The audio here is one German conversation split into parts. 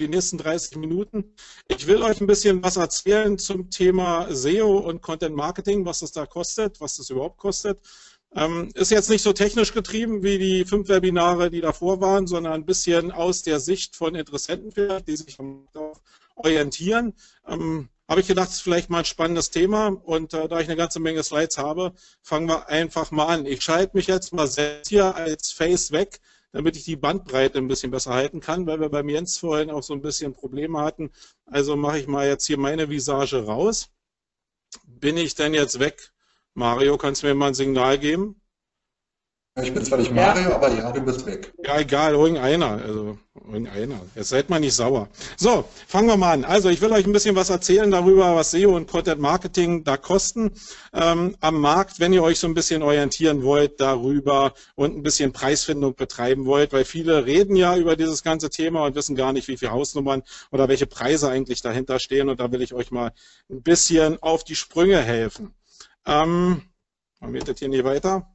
die nächsten 30 Minuten. Ich will euch ein bisschen was erzählen zum Thema SEO und Content Marketing, was das da kostet, was das überhaupt kostet. Ähm, ist jetzt nicht so technisch getrieben wie die fünf Webinare, die davor waren, sondern ein bisschen aus der Sicht von Interessenten vielleicht, die sich orientieren. Ähm, habe ich gedacht, das ist vielleicht mal ein spannendes Thema und äh, da ich eine ganze Menge Slides habe, fangen wir einfach mal an. Ich schalte mich jetzt mal selbst hier als Face weg, damit ich die Bandbreite ein bisschen besser halten kann, weil wir beim Jens vorhin auch so ein bisschen Probleme hatten. Also mache ich mal jetzt hier meine Visage raus. Bin ich denn jetzt weg? Mario, kannst du mir mal ein Signal geben? Ich bin zwar nicht Mario, aber ja, du bist weg. Ja, egal, irgendeiner. Also, irgendeiner. Jetzt seid mal nicht sauer. So, fangen wir mal an. Also, ich will euch ein bisschen was erzählen darüber, was SEO und Content Marketing da kosten ähm, am Markt, wenn ihr euch so ein bisschen orientieren wollt darüber und ein bisschen Preisfindung betreiben wollt, weil viele reden ja über dieses ganze Thema und wissen gar nicht, wie viele Hausnummern oder welche Preise eigentlich dahinter stehen. Und da will ich euch mal ein bisschen auf die Sprünge helfen. Ähm, machen wir das hier nicht weiter.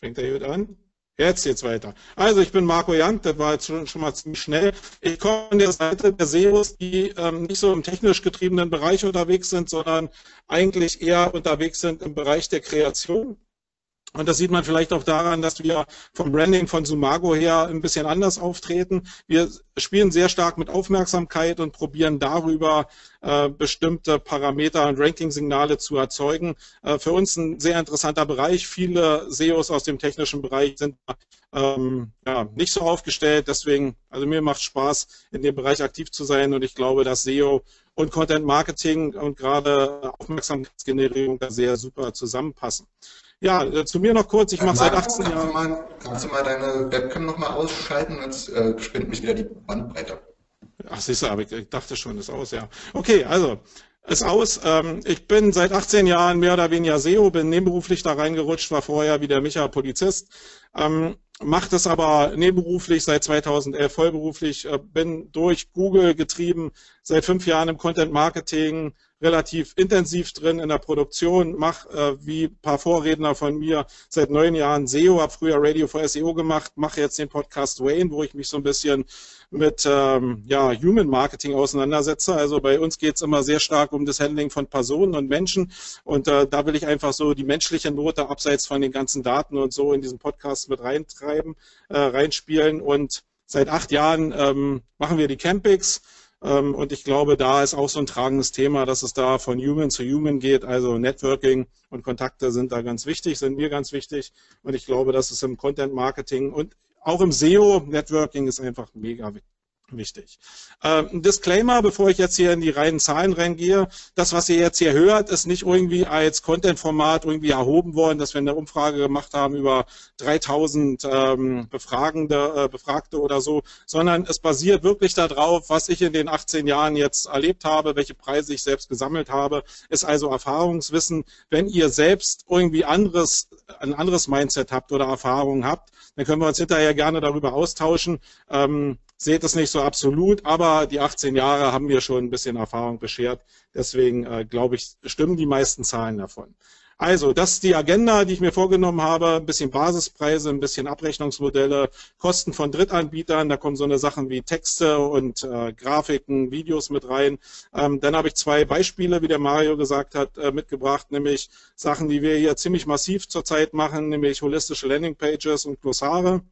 Fängt er gut an? Jetzt geht's weiter. Also ich bin Marco Jank, das war jetzt schon, schon mal ziemlich schnell. Ich komme von der Seite der SEOs, die ähm, nicht so im technisch getriebenen Bereich unterwegs sind, sondern eigentlich eher unterwegs sind im Bereich der Kreation. Und das sieht man vielleicht auch daran, dass wir vom Branding von Sumago her ein bisschen anders auftreten. Wir spielen sehr stark mit Aufmerksamkeit und probieren darüber äh, bestimmte Parameter und Ranking-Signale zu erzeugen. Äh, für uns ein sehr interessanter Bereich. Viele SEOs aus dem technischen Bereich sind ähm, ja, nicht so aufgestellt. Deswegen, also mir macht Spaß, in dem Bereich aktiv zu sein und ich glaube, dass SEO und Content Marketing und gerade Aufmerksamkeitsgenerierung da sehr super zusammenpassen. Ja, äh, zu mir noch kurz. Ich mache seit 18 Jahren. Mal, kannst du mal deine Webcam nochmal ausschalten? Jetzt äh, spinnt mich wieder die Bandbreite. Ach, siehst du, aber ich, ich dachte schon, ist aus, ja. Okay, also, ist aus. Ähm, ich bin seit 18 Jahren mehr oder weniger SEO, bin nebenberuflich da reingerutscht, war vorher wie der Micha Polizist. Ähm, mache das aber nebenberuflich seit 2011 vollberuflich, äh, bin durch Google getrieben, seit fünf Jahren im Content Marketing, relativ intensiv drin in der Produktion, mache äh, wie ein paar Vorredner von mir seit neun Jahren SEO, habe früher Radio for SEO gemacht, mache jetzt den Podcast Wayne, wo ich mich so ein bisschen mit ähm, ja, Human Marketing auseinandersetze. Also bei uns geht es immer sehr stark um das Handling von Personen und Menschen. Und äh, da will ich einfach so die menschliche Note abseits von den ganzen Daten und so in diesen Podcast mit reintreiben, äh, reinspielen. Und seit acht Jahren ähm, machen wir die Campings und ich glaube, da ist auch so ein tragendes Thema, dass es da von Human zu Human geht. Also Networking und Kontakte sind da ganz wichtig, sind mir ganz wichtig. Und ich glaube, dass es im Content Marketing und auch im SEO Networking ist einfach mega wichtig wichtig. Ein Disclaimer, bevor ich jetzt hier in die reinen Zahlen reingehe. Das, was ihr jetzt hier hört, ist nicht irgendwie als Content-Format irgendwie erhoben worden, dass wir eine Umfrage gemacht haben über 3000 ähm, Befragende, äh, Befragte oder so, sondern es basiert wirklich darauf, was ich in den 18 Jahren jetzt erlebt habe, welche Preise ich selbst gesammelt habe, ist also Erfahrungswissen. Wenn ihr selbst irgendwie anderes, ein anderes Mindset habt oder Erfahrungen habt, dann können wir uns hinterher gerne darüber austauschen. Ähm, seht es nicht so absolut, aber die 18 Jahre haben mir schon ein bisschen Erfahrung beschert. Deswegen äh, glaube ich, stimmen die meisten Zahlen davon. Also, das ist die Agenda, die ich mir vorgenommen habe. Ein bisschen Basispreise, ein bisschen Abrechnungsmodelle, Kosten von Drittanbietern. Da kommen so eine Sachen wie Texte und äh, Grafiken, Videos mit rein. Ähm, dann habe ich zwei Beispiele, wie der Mario gesagt hat, äh, mitgebracht, nämlich Sachen, die wir hier ziemlich massiv zurzeit machen, nämlich holistische Landingpages und Glossare.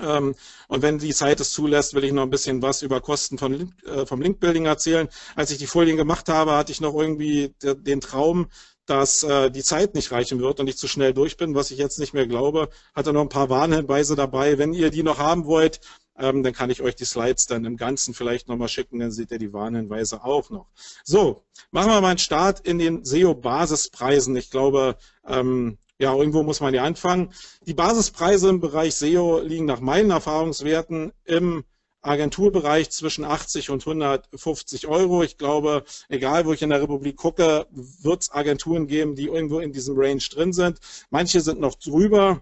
Ähm, und wenn die Zeit es zulässt, will ich noch ein bisschen was über Kosten von, äh, vom Linkbuilding erzählen. Als ich die Folien gemacht habe, hatte ich noch irgendwie den Traum, dass äh, die Zeit nicht reichen wird und ich zu schnell durch bin, was ich jetzt nicht mehr glaube. Hatte noch ein paar Warnhinweise dabei. Wenn ihr die noch haben wollt, ähm, dann kann ich euch die Slides dann im Ganzen vielleicht nochmal schicken, dann seht ihr die Warnhinweise auch noch. So, machen wir mal einen Start in den SEO-Basispreisen. Ich glaube, ähm, ja, irgendwo muss man ja anfangen. Die Basispreise im Bereich SEO liegen nach meinen Erfahrungswerten im Agenturbereich zwischen 80 und 150 Euro. Ich glaube, egal wo ich in der Republik gucke, wird es Agenturen geben, die irgendwo in diesem Range drin sind. Manche sind noch drüber,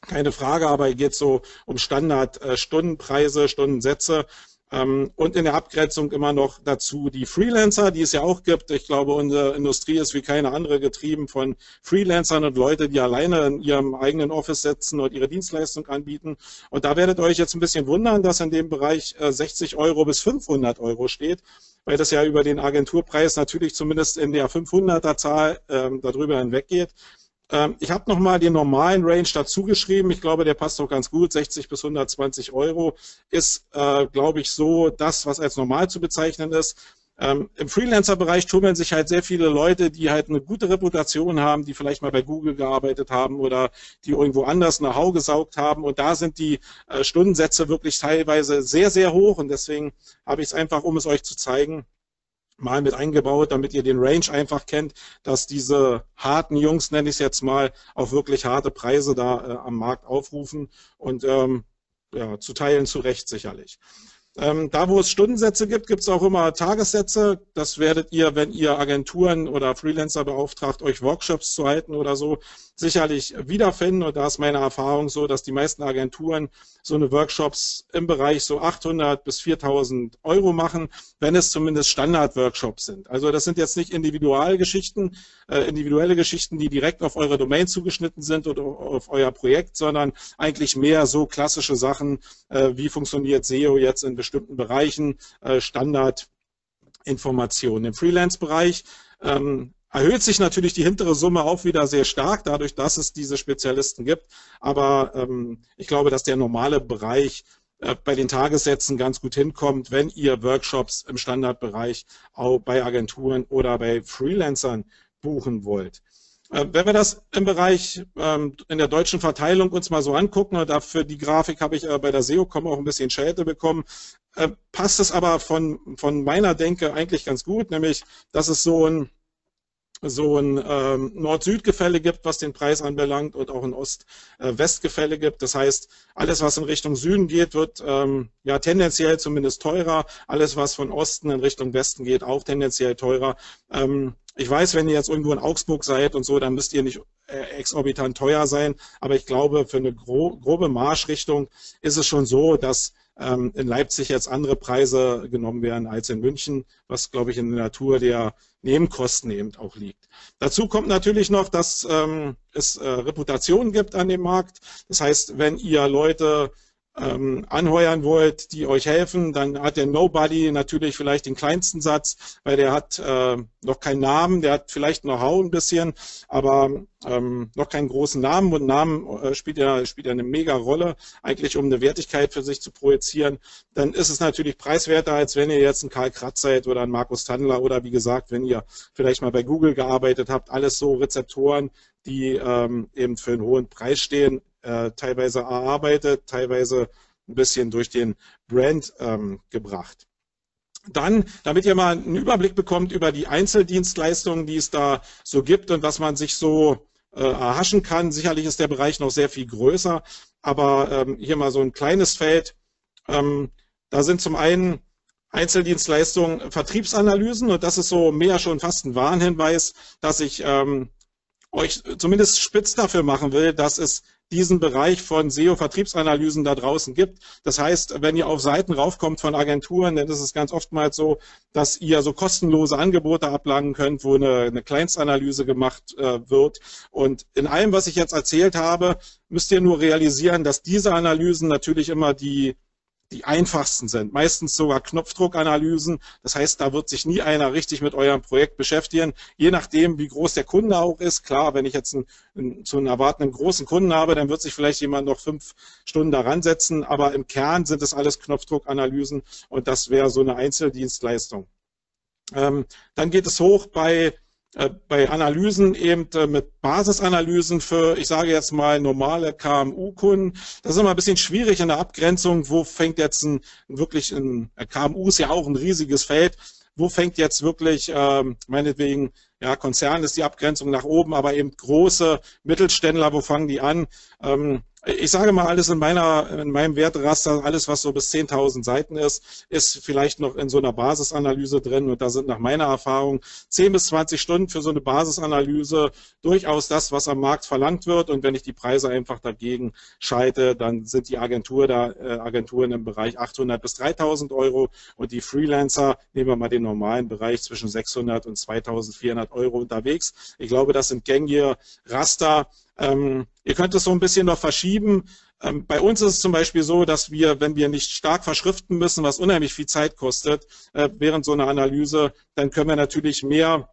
keine Frage, aber hier geht es so um Standard-Stundenpreise, Stundensätze. Ähm, und in der Abgrenzung immer noch dazu die Freelancer, die es ja auch gibt. Ich glaube, unsere Industrie ist wie keine andere getrieben von Freelancern und Leute, die alleine in ihrem eigenen Office sitzen und ihre Dienstleistung anbieten. Und da werdet ihr euch jetzt ein bisschen wundern, dass in dem Bereich 60 äh, Euro bis 500 Euro steht, weil das ja über den Agenturpreis natürlich zumindest in der 500er Zahl ähm, darüber hinweggeht. Ähm, ich habe nochmal den normalen Range dazu geschrieben. Ich glaube, der passt doch ganz gut. 60 bis 120 Euro ist, äh, glaube ich, so das, was als normal zu bezeichnen ist. Ähm, Im Freelancer-Bereich tummeln sich halt sehr viele Leute, die halt eine gute Reputation haben, die vielleicht mal bei Google gearbeitet haben oder die irgendwo anders eine Hau gesaugt haben. Und da sind die äh, Stundensätze wirklich teilweise sehr, sehr hoch. Und deswegen habe ich es einfach, um es euch zu zeigen, mal mit eingebaut, damit ihr den Range einfach kennt, dass diese harten Jungs, nenne ich es jetzt mal, auch wirklich harte Preise da äh, am Markt aufrufen und ähm, ja, zu teilen zu Recht sicherlich. Ähm, da, wo es Stundensätze gibt, gibt es auch immer Tagessätze. Das werdet ihr, wenn ihr Agenturen oder Freelancer beauftragt, euch Workshops zu halten oder so, sicherlich wiederfinden. Und da ist meine Erfahrung so, dass die meisten Agenturen so eine Workshops im Bereich so 800 bis 4000 Euro machen, wenn es zumindest Standard-Workshops sind. Also das sind jetzt nicht Individualgeschichten, äh, individuelle Geschichten, die direkt auf eure Domain zugeschnitten sind oder auf euer Projekt, sondern eigentlich mehr so klassische Sachen, äh, wie funktioniert SEO jetzt in bestimmten Bereichen, äh, Standardinformationen. Im Freelance-Bereich ähm, erhöht sich natürlich die hintere Summe auch wieder sehr stark, dadurch, dass es diese Spezialisten gibt. Aber ähm, ich glaube, dass der normale Bereich äh, bei den Tagessätzen ganz gut hinkommt, wenn ihr Workshops im Standardbereich auch bei Agenturen oder bei Freelancern buchen wollt. Äh, wenn wir das im Bereich ähm, in der deutschen Verteilung uns mal so angucken, und dafür die Grafik habe ich äh, bei der SEO.com auch ein bisschen Schelte bekommen, äh, passt es aber von, von meiner Denke eigentlich ganz gut, nämlich dass es so ein so ein ähm, Nord-Süd-Gefälle gibt, was den Preis anbelangt und auch ein Ost-West-Gefälle gibt. Das heißt, alles, was in Richtung Süden geht, wird ähm, ja tendenziell zumindest teurer. Alles, was von Osten in Richtung Westen geht, auch tendenziell teurer. Ähm, ich weiß, wenn ihr jetzt irgendwo in Augsburg seid und so, dann müsst ihr nicht äh, exorbitant teuer sein. Aber ich glaube, für eine gro grobe Marschrichtung ist es schon so, dass ähm, in Leipzig jetzt andere Preise genommen werden als in München, was, glaube ich, in der Natur der Nebenkosten eben auch liegt. Dazu kommt natürlich noch, dass ähm, es äh, Reputationen gibt an dem Markt. Das heißt, wenn ihr Leute ähm, anheuern wollt, die euch helfen, dann hat der Nobody natürlich vielleicht den kleinsten Satz, weil der hat äh, noch keinen Namen, der hat vielleicht Hau ein bisschen, aber ähm, noch keinen großen Namen und Namen äh, spielt ja spielt ja eine mega Rolle, eigentlich um eine Wertigkeit für sich zu projizieren. Dann ist es natürlich preiswerter, als wenn ihr jetzt ein Karl Kratz seid oder ein Markus Tandler oder wie gesagt, wenn ihr vielleicht mal bei Google gearbeitet habt, alles so Rezeptoren, die ähm, eben für einen hohen Preis stehen äh, teilweise erarbeitet, teilweise ein bisschen durch den Brand ähm, gebracht. Dann, damit ihr mal einen Überblick bekommt über die Einzeldienstleistungen, die es da so gibt und was man sich so äh, erhaschen kann. Sicherlich ist der Bereich noch sehr viel größer, aber ähm, hier mal so ein kleines Feld. Ähm, da sind zum einen Einzeldienstleistungen, Vertriebsanalysen und das ist so mehr schon fast ein Warnhinweis, dass ich ähm, euch zumindest spitz dafür machen will, dass es diesen Bereich von SEO-Vertriebsanalysen da draußen gibt. Das heißt, wenn ihr auf Seiten raufkommt von Agenturen, dann ist es ganz oftmals so, dass ihr so kostenlose Angebote ablangen könnt, wo eine, eine Kleinstanalyse gemacht äh, wird. Und in allem, was ich jetzt erzählt habe, müsst ihr nur realisieren, dass diese Analysen natürlich immer die die einfachsten sind. Meistens sogar Knopfdruckanalysen. Das heißt, da wird sich nie einer richtig mit eurem Projekt beschäftigen. Je nachdem, wie groß der Kunde auch ist. Klar, wenn ich jetzt einen, einen, zu einem erwartenden großen Kunden habe, dann wird sich vielleicht jemand noch fünf Stunden daran setzen. Aber im Kern sind es alles Knopfdruckanalysen und das wäre so eine Einzeldienstleistung. Ähm, dann geht es hoch bei bei Analysen eben äh, mit Basisanalysen für, ich sage jetzt mal, normale KMU-Kunden. Das ist immer ein bisschen schwierig in der Abgrenzung. Wo fängt jetzt ein wirklich ein KMU ist ja auch ein riesiges Feld. Wo fängt jetzt wirklich, ähm, meinetwegen, ja, Konzern ist die Abgrenzung nach oben, aber eben große Mittelständler, wo fangen die an? Ähm, ich sage mal, alles in meiner, in meinem Wertraster, alles was so bis 10.000 Seiten ist, ist vielleicht noch in so einer Basisanalyse drin. Und da sind nach meiner Erfahrung 10 bis 20 Stunden für so eine Basisanalyse durchaus das, was am Markt verlangt wird. Und wenn ich die Preise einfach dagegen schalte, dann sind die Agentur da, äh, Agenturen im Bereich 800 bis 3.000 Euro. Und die Freelancer, nehmen wir mal den normalen Bereich zwischen 600 und 2.400 Euro unterwegs. Ich glaube, das sind gängige Raster, ähm, ihr könnt es so ein bisschen noch verschieben. Ähm, bei uns ist es zum Beispiel so, dass wir, wenn wir nicht stark verschriften müssen, was unheimlich viel Zeit kostet, äh, während so einer Analyse, dann können wir natürlich mehr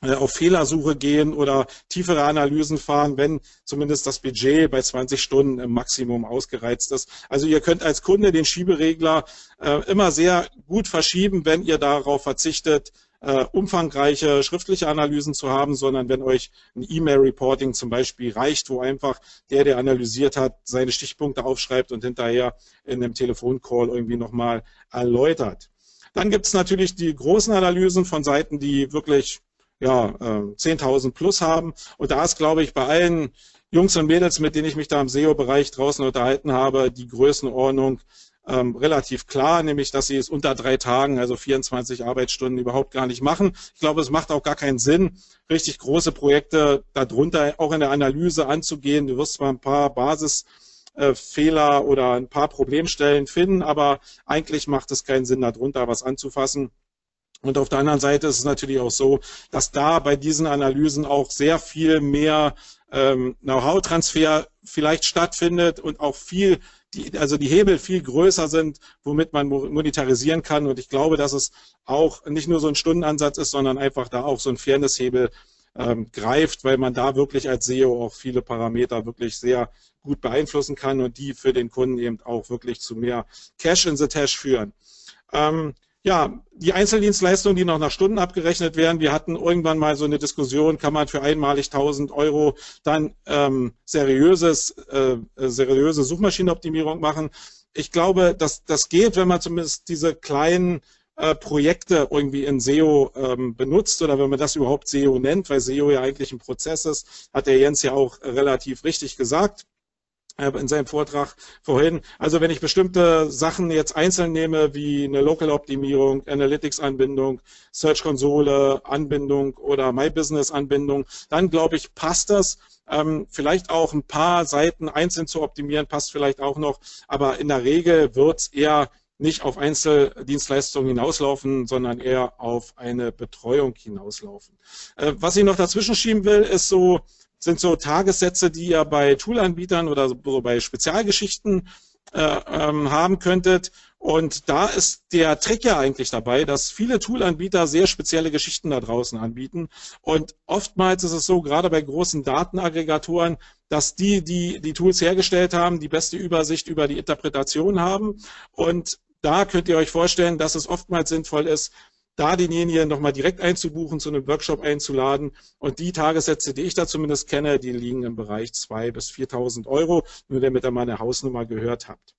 äh, auf Fehlersuche gehen oder tiefere Analysen fahren, wenn zumindest das Budget bei 20 Stunden im Maximum ausgereizt ist. Also ihr könnt als Kunde den Schieberegler äh, immer sehr gut verschieben, wenn ihr darauf verzichtet, äh, umfangreiche schriftliche Analysen zu haben, sondern wenn euch ein E-Mail-Reporting zum Beispiel reicht, wo einfach der, der analysiert hat, seine Stichpunkte aufschreibt und hinterher in einem Telefoncall irgendwie nochmal erläutert. Dann gibt es natürlich die großen Analysen von Seiten, die wirklich ja, äh, 10.000 plus haben. Und da ist, glaube ich, bei allen Jungs und Mädels, mit denen ich mich da im SEO-Bereich draußen unterhalten habe, die Größenordnung ähm, relativ klar, nämlich dass sie es unter drei Tagen, also 24 Arbeitsstunden überhaupt gar nicht machen. Ich glaube, es macht auch gar keinen Sinn, richtig große Projekte darunter auch in der Analyse anzugehen. Du wirst zwar ein paar Basisfehler oder ein paar Problemstellen finden, aber eigentlich macht es keinen Sinn, darunter was anzufassen. Und auf der anderen Seite ist es natürlich auch so, dass da bei diesen Analysen auch sehr viel mehr ähm, Know-how-Transfer vielleicht stattfindet und auch viel die, also die Hebel viel größer sind, womit man monetarisieren kann. Und ich glaube, dass es auch nicht nur so ein Stundenansatz ist, sondern einfach da auch so ein Fairness-Hebel ähm, greift, weil man da wirklich als SEO auch viele Parameter wirklich sehr gut beeinflussen kann und die für den Kunden eben auch wirklich zu mehr Cash in the Tash führen. Ähm, ja, die Einzeldienstleistungen, die noch nach Stunden abgerechnet werden. Wir hatten irgendwann mal so eine Diskussion, kann man für einmalig 1000 Euro dann ähm, seriöses, äh, seriöse Suchmaschinenoptimierung machen. Ich glaube, dass das geht, wenn man zumindest diese kleinen äh, Projekte irgendwie in SEO ähm, benutzt oder wenn man das überhaupt SEO nennt, weil SEO ja eigentlich ein Prozess ist, hat der Jens ja auch relativ richtig gesagt. Äh, in seinem Vortrag vorhin. Also wenn ich bestimmte Sachen jetzt einzeln nehme, wie eine Local-Optimierung, Analytics-Anbindung, Search-Konsole, Anbindung oder My Business-Anbindung, dann glaube ich, passt das. Ähm, vielleicht auch ein paar Seiten einzeln zu optimieren, passt vielleicht auch noch. Aber in der Regel wird es eher nicht auf Einzeldienstleistungen hinauslaufen, sondern eher auf eine Betreuung hinauslaufen. Äh, was ich noch dazwischen schieben will, ist so sind so Tagessätze, die ihr bei Toolanbietern oder so bei Spezialgeschichten äh, ähm, haben könntet. Und da ist der Trick ja eigentlich dabei, dass viele Toolanbieter sehr spezielle Geschichten da draußen anbieten. Und oftmals ist es so, gerade bei großen Datenaggregatoren, dass die, die die Tools hergestellt haben, die beste Übersicht über die Interpretation haben. Und da könnt ihr euch vorstellen, dass es oftmals sinnvoll ist, da denjenigen nochmal direkt einzubuchen, zu einem Workshop einzuladen. Und die Tagessätze, die ich da zumindest kenne, die liegen im Bereich 2.000 bis 4.000 Euro, nur damit ihr meine Hausnummer gehört habt.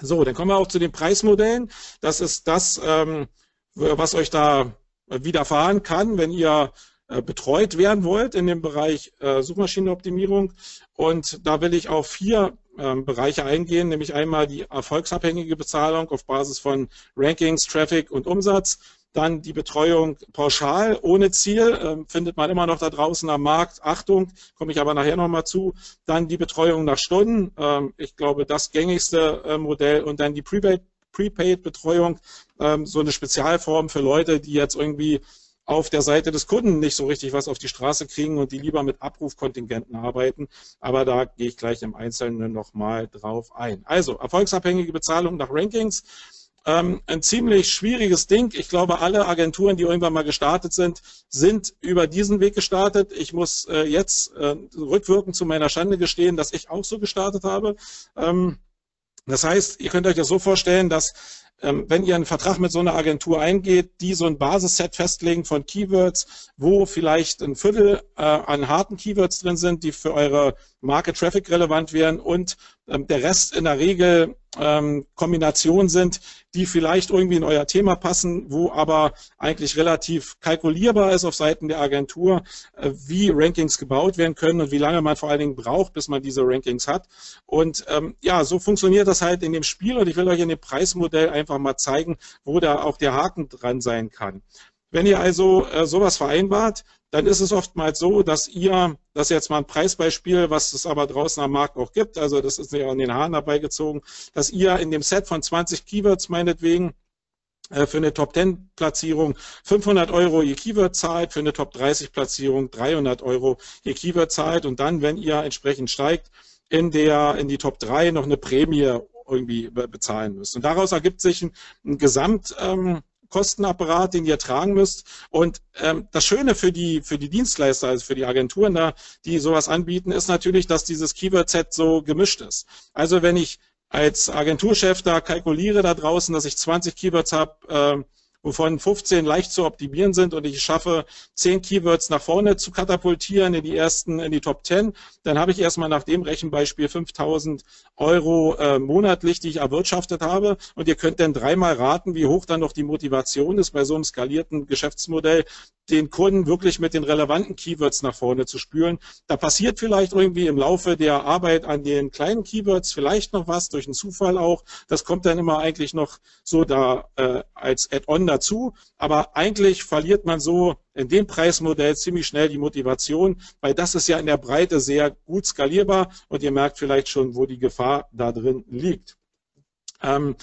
So, dann kommen wir auch zu den Preismodellen. Das ist das, ähm, was euch da widerfahren kann, wenn ihr äh, betreut werden wollt in dem Bereich äh, Suchmaschinenoptimierung. Und da will ich auf vier ähm, Bereiche eingehen, nämlich einmal die erfolgsabhängige Bezahlung auf Basis von Rankings, Traffic und Umsatz. Dann die Betreuung pauschal ohne Ziel, äh, findet man immer noch da draußen am Markt. Achtung, komme ich aber nachher nochmal zu. Dann die Betreuung nach Stunden, äh, ich glaube das gängigste äh, Modell. Und dann die Prepaid-Betreuung, ähm, so eine Spezialform für Leute, die jetzt irgendwie auf der Seite des Kunden nicht so richtig was auf die Straße kriegen und die lieber mit Abrufkontingenten arbeiten. Aber da gehe ich gleich im Einzelnen nochmal drauf ein. Also erfolgsabhängige Bezahlung nach Rankings. Ähm, ein ziemlich schwieriges Ding. Ich glaube, alle Agenturen, die irgendwann mal gestartet sind, sind über diesen Weg gestartet. Ich muss äh, jetzt äh, rückwirkend zu meiner Schande gestehen, dass ich auch so gestartet habe. Ähm, das heißt, ihr könnt euch das so vorstellen, dass wenn ihr einen Vertrag mit so einer Agentur eingeht, die so ein Basisset festlegen von Keywords, wo vielleicht ein Viertel äh, an harten Keywords drin sind, die für eure Market Traffic relevant wären und ähm, der Rest in der Regel ähm, Kombinationen sind, die vielleicht irgendwie in euer Thema passen, wo aber eigentlich relativ kalkulierbar ist auf Seiten der Agentur, äh, wie Rankings gebaut werden können und wie lange man vor allen Dingen braucht, bis man diese Rankings hat. Und ähm, ja, so funktioniert das halt in dem Spiel und ich will euch in dem Preismodell einfach mal zeigen, wo da auch der Haken dran sein kann. Wenn ihr also äh, sowas vereinbart, dann ist es oftmals so, dass ihr, das ist jetzt mal ein Preisbeispiel, was es aber draußen am Markt auch gibt, also das ist nicht an den Haaren herbeigezogen, dass ihr in dem Set von 20 Keywords meinetwegen äh, für eine Top 10 Platzierung 500 Euro je Keyword zahlt, für eine Top 30 Platzierung 300 Euro je Keyword zahlt und dann, wenn ihr entsprechend steigt, in der, in die Top 3 noch eine Prämie irgendwie bezahlen müsst. Und daraus ergibt sich ein, ein Gesamt, ähm, Kostenapparat, den ihr tragen müsst. Und ähm, das Schöne für die, für die Dienstleister, also für die Agenturen da, die sowas anbieten, ist natürlich, dass dieses Keyword-Set so gemischt ist. Also wenn ich als Agenturchef da kalkuliere da draußen, dass ich 20 Keywords habe, äh, wovon 15 leicht zu optimieren sind und ich schaffe 10 Keywords nach vorne zu katapultieren in die ersten, in die Top 10, dann habe ich erstmal nach dem Rechenbeispiel 5000 Euro äh, monatlich, die ich erwirtschaftet habe und ihr könnt dann dreimal raten, wie hoch dann noch die Motivation ist bei so einem skalierten Geschäftsmodell, den Kunden wirklich mit den relevanten Keywords nach vorne zu spülen. Da passiert vielleicht irgendwie im Laufe der Arbeit an den kleinen Keywords vielleicht noch was, durch einen Zufall auch. Das kommt dann immer eigentlich noch so da äh, als Add-on dazu. Aber eigentlich verliert man so in dem Preismodell ziemlich schnell die Motivation, weil das ist ja in der Breite sehr gut skalierbar und ihr merkt vielleicht schon, wo die Gefahr da drin liegt. Ähm,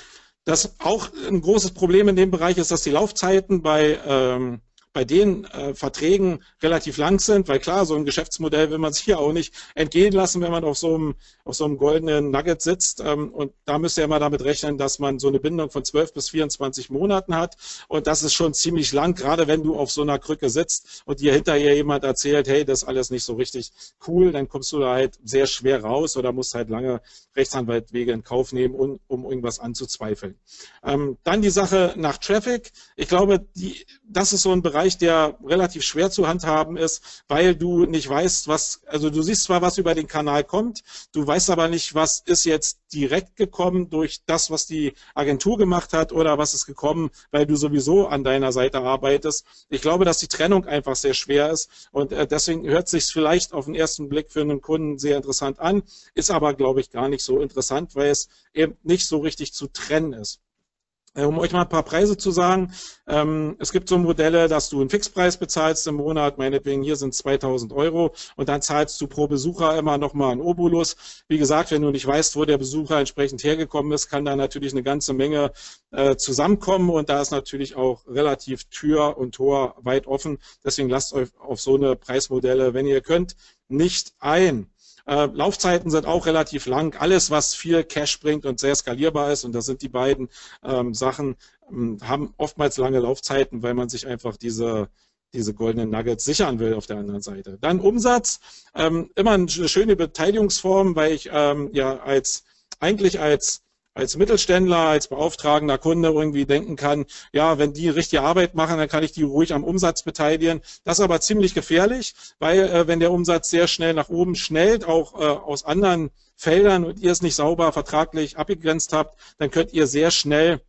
das auch ein großes Problem in dem Bereich ist, dass die Laufzeiten bei ähm, bei den äh, Verträgen relativ lang sind, weil klar, so ein Geschäftsmodell will man sich hier auch nicht entgehen lassen, wenn man auf so einem, auf so einem goldenen Nugget sitzt. Ähm, und da müsst ihr immer damit rechnen, dass man so eine Bindung von 12 bis 24 Monaten hat. Und das ist schon ziemlich lang, gerade wenn du auf so einer Krücke sitzt und dir hinterher jemand erzählt, hey, das ist alles nicht so richtig cool, dann kommst du da halt sehr schwer raus oder musst halt lange Rechtsanwaltwege in Kauf nehmen, um, um irgendwas anzuzweifeln. Ähm, dann die Sache nach Traffic. Ich glaube, die, das ist so ein Bereich, Bereich, der relativ schwer zu handhaben ist, weil du nicht weißt, was, also du siehst zwar, was über den Kanal kommt, du weißt aber nicht, was ist jetzt direkt gekommen durch das, was die Agentur gemacht hat oder was ist gekommen, weil du sowieso an deiner Seite arbeitest. Ich glaube, dass die Trennung einfach sehr schwer ist und äh, deswegen hört sich vielleicht auf den ersten Blick für einen Kunden sehr interessant an, ist aber, glaube ich, gar nicht so interessant, weil es eben nicht so richtig zu trennen ist. Äh, um euch mal ein paar Preise zu sagen, ähm, es gibt so Modelle, dass du einen Fixpreis bezahlst im Monat, meinetwegen hier sind 2000 Euro und dann zahlst du pro Besucher immer nochmal einen Obolus. Wie gesagt, wenn du nicht weißt, wo der Besucher entsprechend hergekommen ist, kann da natürlich eine ganze Menge äh, zusammenkommen und da ist natürlich auch relativ Tür und Tor weit offen. Deswegen lasst euch auf so eine Preismodelle, wenn ihr könnt, nicht ein. Äh, Laufzeiten sind auch relativ lang. Alles, was viel Cash bringt und sehr skalierbar ist, und das sind die beiden ähm, Sachen, ähm, haben oftmals lange Laufzeiten, weil man sich einfach diese diese goldenen Nuggets sichern will auf der anderen Seite. Dann Umsatz, ähm, immer eine schöne Beteiligungsform, weil ich ähm, ja als eigentlich als als Mittelständler, als beauftragender Kunde irgendwie denken kann, ja, wenn die richtige Arbeit machen, dann kann ich die ruhig am Umsatz beteiligen. Das ist aber ziemlich gefährlich, weil äh, wenn der Umsatz sehr schnell nach oben schnellt, auch äh, aus anderen Feldern und ihr es nicht sauber vertraglich abgegrenzt habt, dann könnt ihr sehr schnell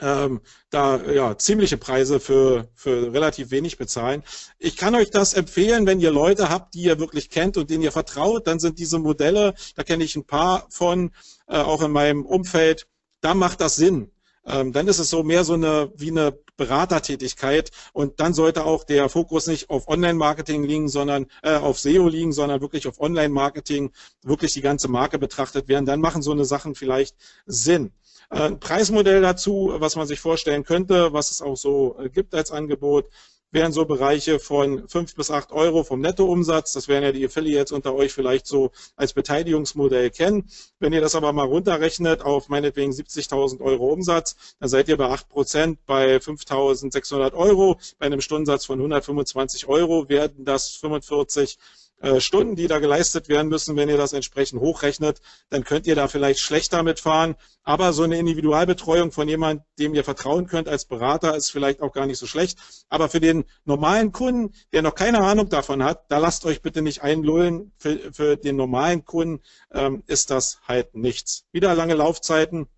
ähm, da ja ziemliche Preise für, für relativ wenig bezahlen. Ich kann euch das empfehlen, wenn ihr Leute habt, die ihr wirklich kennt und denen ihr vertraut, dann sind diese Modelle, da kenne ich ein paar von, äh, auch in meinem Umfeld, da macht das Sinn. Ähm, dann ist es so mehr so eine wie eine Beratertätigkeit und dann sollte auch der Fokus nicht auf Online-Marketing liegen, sondern äh, auf SEO liegen, sondern wirklich auf Online-Marketing, wirklich die ganze Marke betrachtet werden. Dann machen so eine Sachen vielleicht Sinn. Ein Preismodell dazu, was man sich vorstellen könnte, was es auch so äh, gibt als Angebot, wären so Bereiche von fünf bis acht Euro vom Nettoumsatz. Das werden ja die Affiliates unter euch vielleicht so als Beteiligungsmodell kennen. Wenn ihr das aber mal runterrechnet auf meinetwegen 70.000 Euro Umsatz, dann seid ihr bei acht Prozent bei 5.600 Euro. Bei einem Stundensatz von 125 Euro werden das 45 äh, Stunden, die da geleistet werden müssen, wenn ihr das entsprechend hochrechnet, dann könnt ihr da vielleicht schlechter mitfahren. Aber so eine Individualbetreuung von jemandem, dem ihr vertrauen könnt als Berater, ist vielleicht auch gar nicht so schlecht. Aber für den normalen Kunden, der noch keine Ahnung davon hat, da lasst euch bitte nicht einlullen. Für, für den normalen Kunden ähm, ist das halt nichts. Wieder lange Laufzeiten.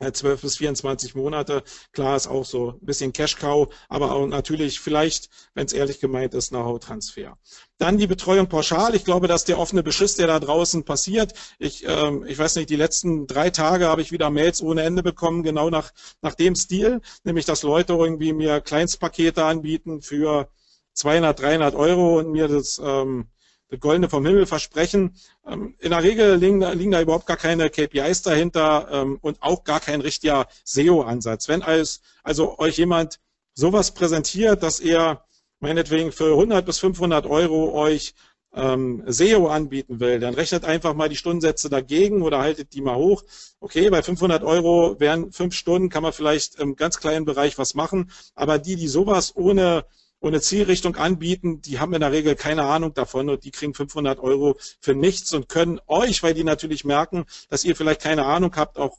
12 äh, bis 24 Monate. Klar ist auch so ein bisschen Cash-Cow, aber auch natürlich vielleicht, wenn es ehrlich gemeint ist, Know-how-Transfer. Dann die Betreuung pauschal. Ich glaube, dass der offene Beschiss, der da draußen passiert, ich, ähm, ich weiß nicht, die letzten drei Tage habe ich wieder Mails ohne Ende bekommen, genau nach, nach dem Stil, nämlich dass Leute irgendwie mir Kleinstpakete anbieten für 200, 300 Euro und mir das ähm, Goldene vom Himmel versprechen. Ähm, in der Regel liegen, liegen, da überhaupt gar keine KPIs dahinter ähm, und auch gar kein richtiger SEO-Ansatz. Wenn als, also euch jemand sowas präsentiert, dass er meinetwegen für 100 bis 500 Euro euch ähm, SEO anbieten will, dann rechnet einfach mal die Stundensätze dagegen oder haltet die mal hoch. Okay, bei 500 Euro wären fünf Stunden, kann man vielleicht im ganz kleinen Bereich was machen, aber die, die sowas ohne und eine Zielrichtung anbieten, die haben in der Regel keine Ahnung davon und die kriegen 500 Euro für nichts und können euch, weil die natürlich merken, dass ihr vielleicht keine Ahnung habt, auch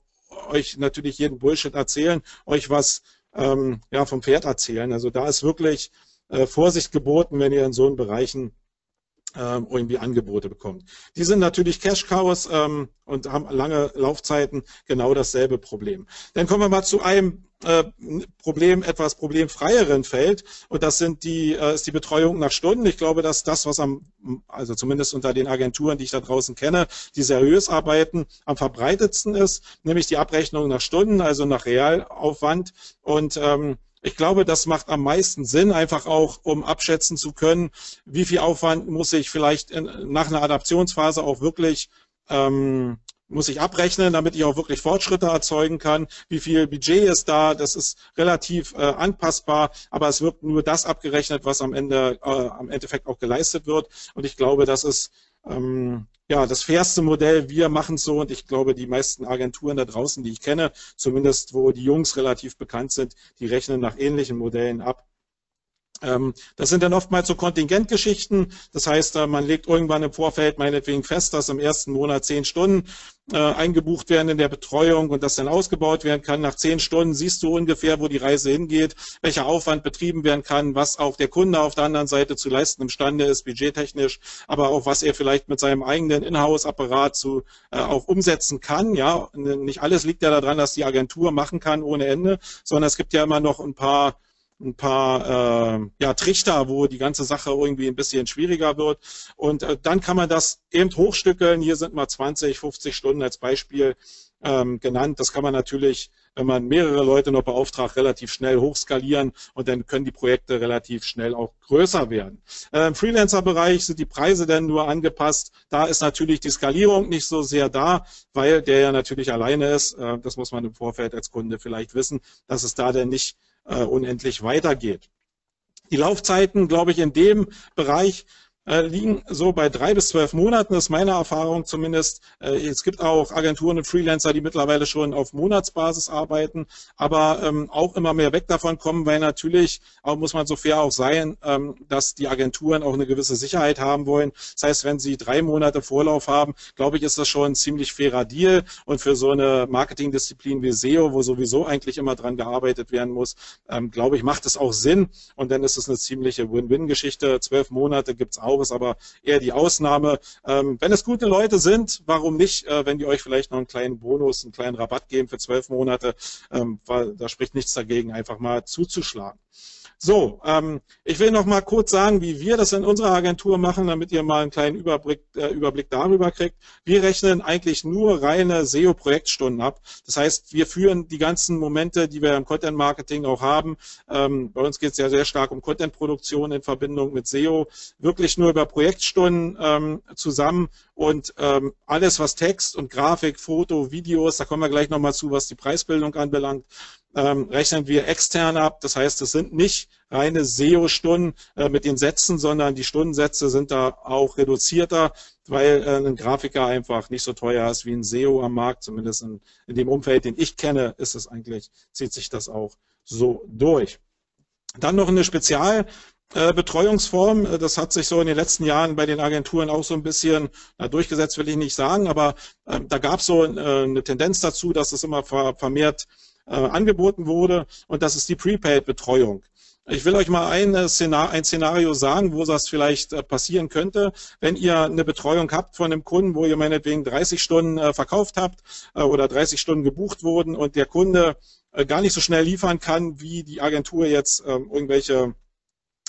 euch natürlich jeden Bullshit erzählen, euch was ähm, ja, vom Pferd erzählen. Also da ist wirklich äh, Vorsicht geboten, wenn ihr in so einen Bereichen irgendwie Angebote bekommt. Die sind natürlich Cash-Cows ähm, und haben lange Laufzeiten, genau dasselbe Problem. Dann kommen wir mal zu einem äh, Problem, etwas problemfreieren Feld und das sind die, äh, ist die Betreuung nach Stunden. Ich glaube, dass das, was am, also zumindest unter den Agenturen, die ich da draußen kenne, die seriös arbeiten, am verbreitetsten ist, nämlich die Abrechnung nach Stunden, also nach Realaufwand und ähm, ich glaube, das macht am meisten Sinn, einfach auch, um abschätzen zu können, wie viel Aufwand muss ich vielleicht in, nach einer Adaptionsphase auch wirklich ähm, muss ich abrechnen, damit ich auch wirklich Fortschritte erzeugen kann. Wie viel Budget ist da? Das ist relativ äh, anpassbar, aber es wird nur das abgerechnet, was am Ende, äh, am Endeffekt auch geleistet wird. Und ich glaube, das ist ähm, ja das fairste Modell. Wir machen es so und ich glaube, die meisten Agenturen da draußen, die ich kenne, zumindest wo die Jungs relativ bekannt sind, die rechnen nach ähnlichen Modellen ab. Ähm, das sind dann oftmals so Kontingentgeschichten. Das heißt, äh, man legt irgendwann im Vorfeld meinetwegen fest, dass im ersten Monat zehn Stunden äh, eingebucht werden in der Betreuung und das dann ausgebaut werden kann. Nach zehn Stunden siehst du ungefähr, wo die Reise hingeht, welcher Aufwand betrieben werden kann, was auch der Kunde auf der anderen Seite zu leisten imstande ist, budgettechnisch, aber auch was er vielleicht mit seinem eigenen Inhouse-Apparat zu äh, auch umsetzen kann. Ja, nicht alles liegt ja daran, dass die Agentur machen kann ohne Ende, sondern es gibt ja immer noch ein paar ein paar äh, ja, Trichter, wo die ganze Sache irgendwie ein bisschen schwieriger wird. Und äh, dann kann man das eben hochstückeln. Hier sind mal 20, 50 Stunden als Beispiel ähm, genannt. Das kann man natürlich, wenn man mehrere Leute noch beauftragt, relativ schnell hochskalieren und dann können die Projekte relativ schnell auch größer werden. Äh, Im Freelancer-Bereich sind die Preise dann nur angepasst. Da ist natürlich die Skalierung nicht so sehr da, weil der ja natürlich alleine ist. Äh, das muss man im Vorfeld als Kunde vielleicht wissen, dass es da denn nicht äh, unendlich weitergeht. Die Laufzeiten, glaube ich, in dem Bereich äh, liegen so bei drei bis zwölf Monaten, ist meine Erfahrung zumindest. Äh, es gibt auch Agenturen und Freelancer, die mittlerweile schon auf Monatsbasis arbeiten, aber ähm, auch immer mehr weg davon kommen, weil natürlich, auch muss man so fair auch sein, ähm, dass die Agenturen auch eine gewisse Sicherheit haben wollen. Das heißt, wenn sie drei Monate Vorlauf haben, glaube ich, ist das schon ein ziemlich fairer Deal und für so eine Marketingdisziplin wie SEO, wo sowieso eigentlich immer dran gearbeitet werden muss, ähm, glaube ich, macht es auch Sinn und dann ist es eine ziemliche Win-Win-Geschichte. Zwölf Monate gibt es auch ist aber eher die Ausnahme. Ähm, wenn es gute Leute sind, warum nicht, äh, wenn die euch vielleicht noch einen kleinen Bonus, einen kleinen Rabatt geben für zwölf Monate, ähm, weil da spricht nichts dagegen, einfach mal zuzuschlagen. So, ähm, ich will noch mal kurz sagen, wie wir das in unserer Agentur machen, damit ihr mal einen kleinen Überblick, äh, Überblick darüber kriegt. Wir rechnen eigentlich nur reine SEO-Projektstunden ab. Das heißt, wir führen die ganzen Momente, die wir im Content-Marketing auch haben. Ähm, bei uns geht es ja sehr stark um Content-Produktion in Verbindung mit SEO, wirklich nur über Projektstunden ähm, zusammen und ähm, alles, was Text und Grafik, Foto, Videos, da kommen wir gleich nochmal zu, was die Preisbildung anbelangt, ähm, rechnen wir extern ab. Das heißt, es sind nicht reine SEO-Stunden äh, mit den Sätzen, sondern die Stundensätze sind da auch reduzierter, weil äh, ein Grafiker einfach nicht so teuer ist wie ein SEO am Markt. Zumindest in, in dem Umfeld, den ich kenne, ist es eigentlich, zieht sich das auch so durch. Dann noch eine Spezial äh, Betreuungsform. Äh, das hat sich so in den letzten Jahren bei den Agenturen auch so ein bisschen na, durchgesetzt, will ich nicht sagen, aber äh, da gab es so äh, eine Tendenz dazu, dass es immer ver vermehrt äh, angeboten wurde und das ist die Prepaid-Betreuung. Ich will euch mal ein Szenario, ein Szenario sagen, wo das vielleicht passieren könnte. Wenn ihr eine Betreuung habt von einem Kunden, wo ihr meinetwegen 30 Stunden verkauft habt oder 30 Stunden gebucht wurden und der Kunde gar nicht so schnell liefern kann, wie die Agentur jetzt ähm, irgendwelche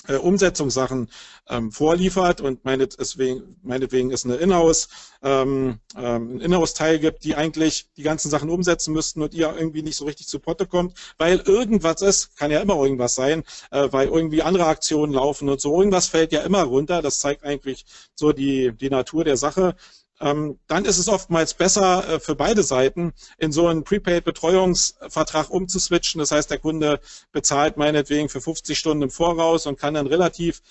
äh, Umsetzungssachen ähm, vorliefert und meinetwegen, meinetwegen es eine Inhouse, ähm, ähm, ein Inhouse-Teil gibt, die eigentlich die ganzen Sachen umsetzen müssten und ihr irgendwie nicht so richtig zu Potte kommt, weil irgendwas ist, kann ja immer irgendwas sein, äh, weil irgendwie andere Aktionen laufen und so, irgendwas fällt ja immer runter, das zeigt eigentlich so die, die Natur der Sache dann ist es oftmals besser äh, für beide Seiten, in so einen Prepaid-Betreuungsvertrag umzuswitchen. Das heißt, der Kunde bezahlt meinetwegen für 50 Stunden im Voraus und kann dann relativ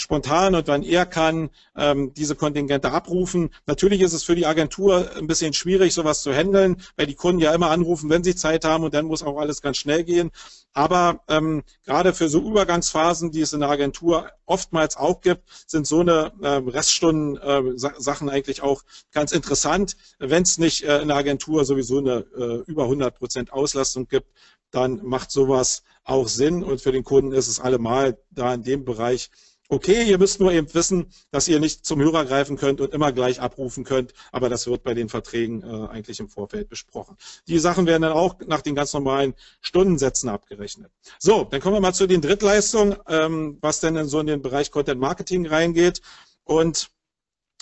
spontan und wann er kann, ähm, diese Kontingente abrufen. Natürlich ist es für die Agentur ein bisschen schwierig, sowas zu handeln, weil die Kunden ja immer anrufen, wenn sie Zeit haben und dann muss auch alles ganz schnell gehen. Aber ähm, gerade für so Übergangsphasen, die es in der Agentur oftmals auch gibt, sind so eine äh, Reststunden-Sachen äh, eigentlich auch ganz interessant. Wenn es nicht äh, in der Agentur sowieso eine äh, über 100 Prozent Auslastung gibt, dann macht sowas auch Sinn und für den Kunden ist es allemal da in dem Bereich Okay, ihr müsst nur eben wissen, dass ihr nicht zum Hörer greifen könnt und immer gleich abrufen könnt, aber das wird bei den Verträgen äh, eigentlich im Vorfeld besprochen. Die Sachen werden dann auch nach den ganz normalen Stundensätzen abgerechnet. So, dann kommen wir mal zu den Drittleistungen, ähm, was denn in so in den Bereich Content Marketing reingeht. Und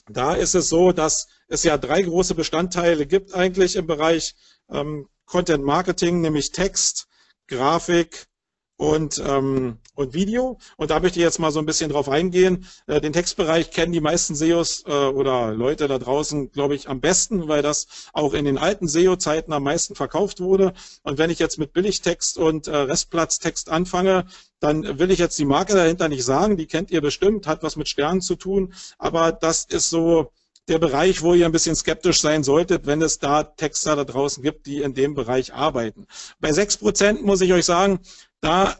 da ist es so, dass es ja drei große Bestandteile gibt eigentlich im Bereich ähm, Content Marketing, nämlich Text, Grafik und, ähm, und Video. Und da möchte ich jetzt mal so ein bisschen drauf eingehen. Äh, den Textbereich kennen die meisten SEOs äh, oder Leute da draußen, glaube ich, am besten, weil das auch in den alten SEO-Zeiten am meisten verkauft wurde. Und wenn ich jetzt mit Billigtext und äh, Restplatztext anfange, dann will ich jetzt die Marke dahinter nicht sagen. Die kennt ihr bestimmt, hat was mit Sternen zu tun. Aber das ist so der Bereich, wo ihr ein bisschen skeptisch sein solltet, wenn es da Texter da draußen gibt, die in dem Bereich arbeiten. Bei sechs Prozent muss ich euch sagen, da,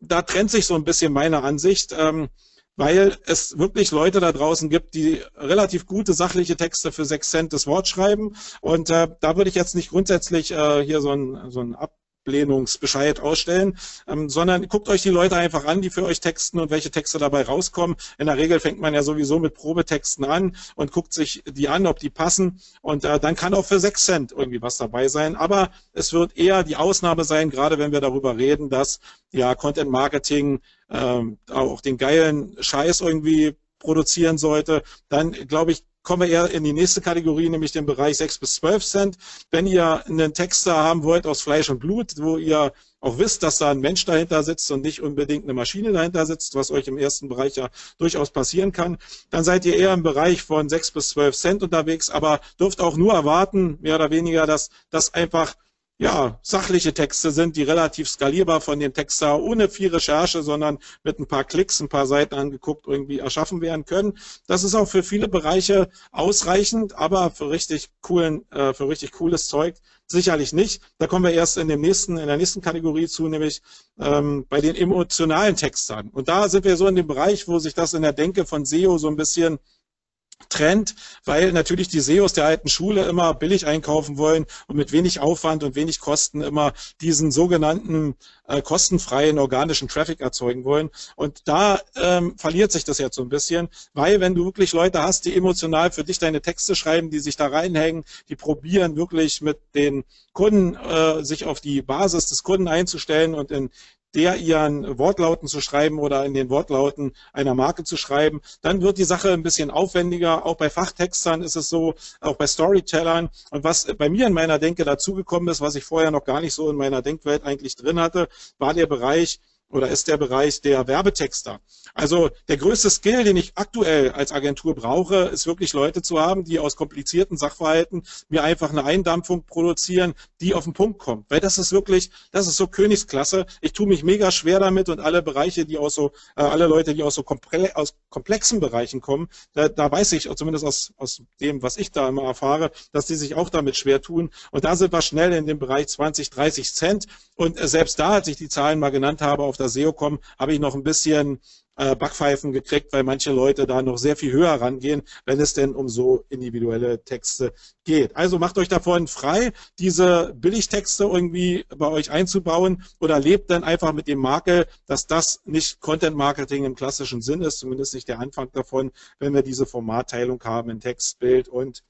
da trennt sich so ein bisschen meine Ansicht, ähm, weil es wirklich Leute da draußen gibt, die relativ gute sachliche Texte für sechs Cent das Wort schreiben. Und äh, da würde ich jetzt nicht grundsätzlich äh, hier so ein, so ein Ab Ablehnungsbescheid ausstellen, ähm, sondern guckt euch die Leute einfach an, die für euch texten und welche Texte dabei rauskommen. In der Regel fängt man ja sowieso mit Probetexten an und guckt sich die an, ob die passen. Und äh, dann kann auch für sechs Cent irgendwie was dabei sein. Aber es wird eher die Ausnahme sein, gerade wenn wir darüber reden, dass ja Content Marketing ähm, auch den geilen Scheiß irgendwie produzieren sollte, dann glaube ich, kommen wir eher in die nächste Kategorie, nämlich den Bereich 6 bis 12 Cent. Wenn ihr einen Texter haben wollt aus Fleisch und Blut, wo ihr auch wisst, dass da ein Mensch dahinter sitzt und nicht unbedingt eine Maschine dahinter sitzt, was euch im ersten Bereich ja durchaus passieren kann, dann seid ihr eher im Bereich von 6 bis 12 Cent unterwegs, aber dürft auch nur erwarten, mehr oder weniger, dass das einfach ja, sachliche Texte sind, die relativ skalierbar von dem Texter ohne viel Recherche, sondern mit ein paar Klicks, ein paar Seiten angeguckt irgendwie erschaffen werden können. Das ist auch für viele Bereiche ausreichend, aber für richtig coolen, äh, für richtig cooles Zeug sicherlich nicht. Da kommen wir erst in dem nächsten, in der nächsten Kategorie zu, nämlich ähm, bei den emotionalen Textern. Und da sind wir so in dem Bereich, wo sich das in der Denke von SEO so ein bisschen Trend, weil natürlich die SEOs der alten Schule immer billig einkaufen wollen und mit wenig Aufwand und wenig Kosten immer diesen sogenannten äh, kostenfreien organischen Traffic erzeugen wollen. Und da ähm, verliert sich das jetzt so ein bisschen, weil wenn du wirklich Leute hast, die emotional für dich deine Texte schreiben, die sich da reinhängen, die probieren wirklich mit den Kunden äh, sich auf die Basis des Kunden einzustellen und in der ihren Wortlauten zu schreiben oder in den Wortlauten einer Marke zu schreiben, dann wird die Sache ein bisschen aufwendiger. Auch bei Fachtextern ist es so, auch bei Storytellern. Und was bei mir in meiner Denke dazugekommen ist, was ich vorher noch gar nicht so in meiner Denkwelt eigentlich drin hatte, war der Bereich, oder ist der Bereich der Werbetexter. Also der größte Skill, den ich aktuell als Agentur brauche, ist wirklich Leute zu haben, die aus komplizierten Sachverhalten mir einfach eine Eindampfung produzieren, die auf den Punkt kommt. Weil das ist wirklich, das ist so Königsklasse. Ich tue mich mega schwer damit und alle Bereiche, die aus so, äh, alle Leute, die aus so komple aus komplexen Bereichen kommen, da, da weiß ich, zumindest aus, aus dem, was ich da immer erfahre, dass die sich auch damit schwer tun. Und da sind wir schnell in dem Bereich 20, 30 Cent. Und äh, selbst da, als ich die Zahlen mal genannt habe, auf auf das SEO komme, habe ich noch ein bisschen äh, Backpfeifen gekriegt, weil manche Leute da noch sehr viel höher rangehen, wenn es denn um so individuelle Texte geht. Also macht euch davon frei, diese Billigtexte irgendwie bei euch einzubauen oder lebt dann einfach mit dem Makel, dass das nicht Content Marketing im klassischen Sinn ist, zumindest nicht der Anfang davon, wenn wir diese Formatteilung haben in Text, Bild und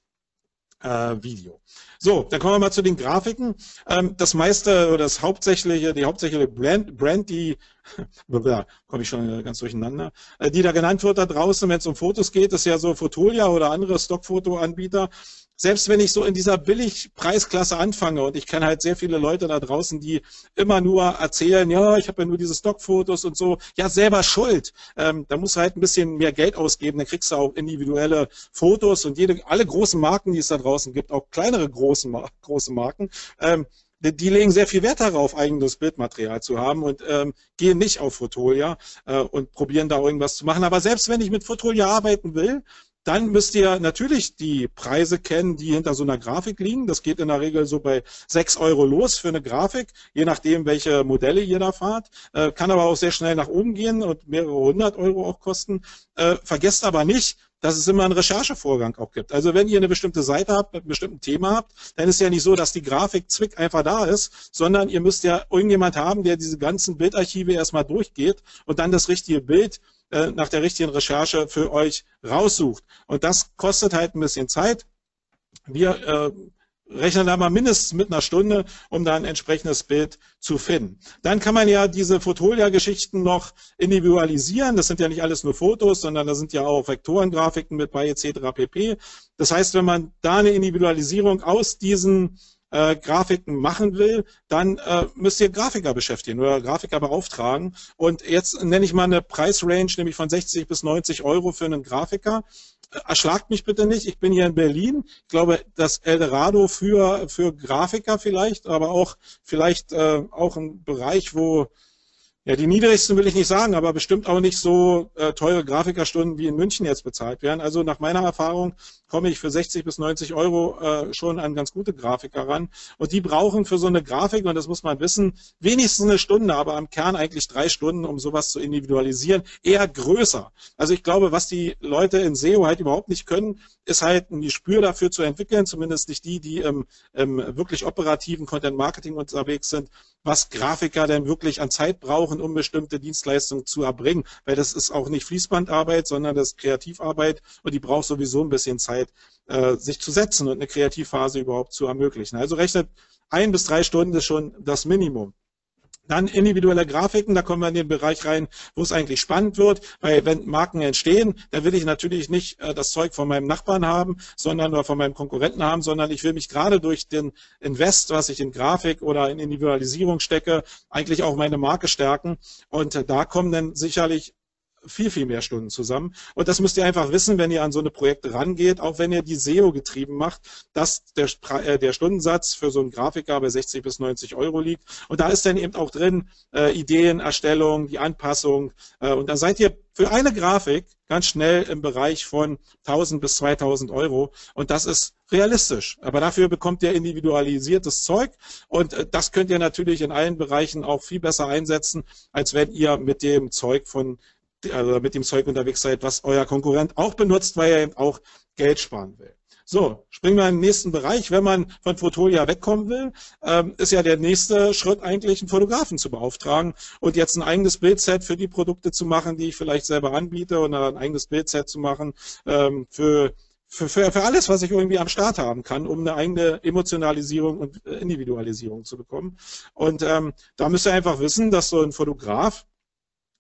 Video. So, dann kommen wir mal zu den Grafiken. Ähm, das meiste oder das hauptsächliche, die hauptsächliche Brand, Brand die, da komme ich schon ganz durcheinander, äh, die da genannt wird da draußen, wenn es um Fotos geht, ist ja so Fotolia oder andere Stockfotoanbieter selbst wenn ich so in dieser Billigpreisklasse anfange und ich kenne halt sehr viele Leute da draußen, die immer nur erzählen, ja, ich habe ja nur diese Stockfotos und so, ja, selber schuld. Ähm, da musst du halt ein bisschen mehr Geld ausgeben, dann kriegst du auch individuelle Fotos und jede, alle großen Marken, die es da draußen gibt, auch kleinere große, große Marken, ähm, die, die, legen sehr viel Wert darauf, eigenes Bildmaterial zu haben und ähm, gehen nicht auf Fotolia äh, und probieren da irgendwas zu machen. Aber selbst wenn ich mit Fotolia arbeiten will, dann müsst ihr natürlich die Preise kennen, die hinter so einer Grafik liegen. Das geht in der Regel so bei 6 Euro los für eine Grafik, je nachdem, welche Modelle ihr da fahrt. Äh, kann aber auch sehr schnell nach oben gehen und mehrere hundert Euro auch kosten. Äh, vergesst aber nicht, dass es immer einen Recherchevorgang auch gibt. Also wenn ihr eine bestimmte Seite habt, mit einem bestimmten Thema habt, dann ist ja nicht so, dass die Grafik zwick einfach da ist, sondern ihr müsst ja irgendjemand haben, der diese ganzen Bildarchive erstmal durchgeht und dann das richtige Bild äh, nach der richtigen Recherche für euch raussucht. Und das kostet halt ein bisschen Zeit. Wir äh, rechnen da mal mindestens mit einer Stunde, um da ein entsprechendes Bild zu finden. Dann kann man ja diese Fotolia-Geschichten noch individualisieren. Das sind ja nicht alles nur Fotos, sondern da sind ja auch Vektorengrafiken mit bei etc. pp. Das heißt, wenn man da eine Individualisierung aus diesen äh, Grafiken machen will, dann äh, müsst ihr Grafiker beschäftigen oder Grafiker beauftragen. Und jetzt nenne ich mal eine Preisrange, nämlich von 60 bis 90 Euro für einen Grafiker. Äh, erschlagt mich bitte nicht, ich bin hier in Berlin. Ich glaube, das Eldorado für, für Grafiker vielleicht, aber auch vielleicht äh, auch ein Bereich, wo ja, die niedrigsten will ich nicht sagen, aber bestimmt auch nicht so äh, teure Grafikerstunden wie in München jetzt bezahlt werden. Also nach meiner Erfahrung komme ich für 60 bis 90 Euro äh, schon an ganz gute Grafiker ran. Und die brauchen für so eine Grafik, und das muss man wissen, wenigstens eine Stunde, aber am Kern eigentlich drei Stunden, um sowas zu individualisieren, eher größer. Also ich glaube, was die Leute in SEO halt überhaupt nicht können, ist halt ein Gespür dafür zu entwickeln, zumindest nicht die, die im, im wirklich operativen Content Marketing unterwegs sind, was Grafiker denn wirklich an Zeit brauchen, um bestimmte Dienstleistungen zu erbringen. Weil das ist auch nicht Fließbandarbeit, sondern das ist Kreativarbeit und die braucht sowieso ein bisschen Zeit, äh, sich zu setzen und eine Kreativphase überhaupt zu ermöglichen. Also rechnet ein bis drei Stunden ist schon das Minimum. Dann individuelle Grafiken, da kommen wir in den Bereich rein, wo es eigentlich spannend wird, weil wenn Marken entstehen, dann will ich natürlich nicht äh, das Zeug von meinem Nachbarn haben, sondern oder von meinem Konkurrenten haben, sondern ich will mich gerade durch den Invest, was ich in Grafik oder in Individualisierung stecke, eigentlich auch meine Marke stärken. Und äh, da kommen dann sicherlich viel, viel mehr Stunden zusammen. Und das müsst ihr einfach wissen, wenn ihr an so eine Projekte rangeht, auch wenn ihr die SEO getrieben macht, dass der, äh, der Stundensatz für so einen Grafiker bei 60 bis 90 Euro liegt. Und da ist dann eben auch drin äh, Ideenerstellung, die Anpassung. Äh, und dann seid ihr für eine Grafik ganz schnell im Bereich von 1000 bis 2000 Euro. Und das ist realistisch. Aber dafür bekommt ihr individualisiertes Zeug. Und äh, das könnt ihr natürlich in allen Bereichen auch viel besser einsetzen, als wenn ihr mit dem Zeug von also mit dem Zeug unterwegs seid, was euer Konkurrent auch benutzt, weil er eben auch Geld sparen will. So, springen wir in den nächsten Bereich. Wenn man von Fotolia wegkommen will, ähm, ist ja der nächste Schritt eigentlich, einen Fotografen zu beauftragen und jetzt ein eigenes Bildset für die Produkte zu machen, die ich vielleicht selber anbiete oder ein eigenes Bildset zu machen ähm, für für, für, für alles, was ich irgendwie am Start haben kann, um eine eigene Emotionalisierung und Individualisierung zu bekommen. Und ähm, da müsst ihr einfach wissen, dass so ein Fotograf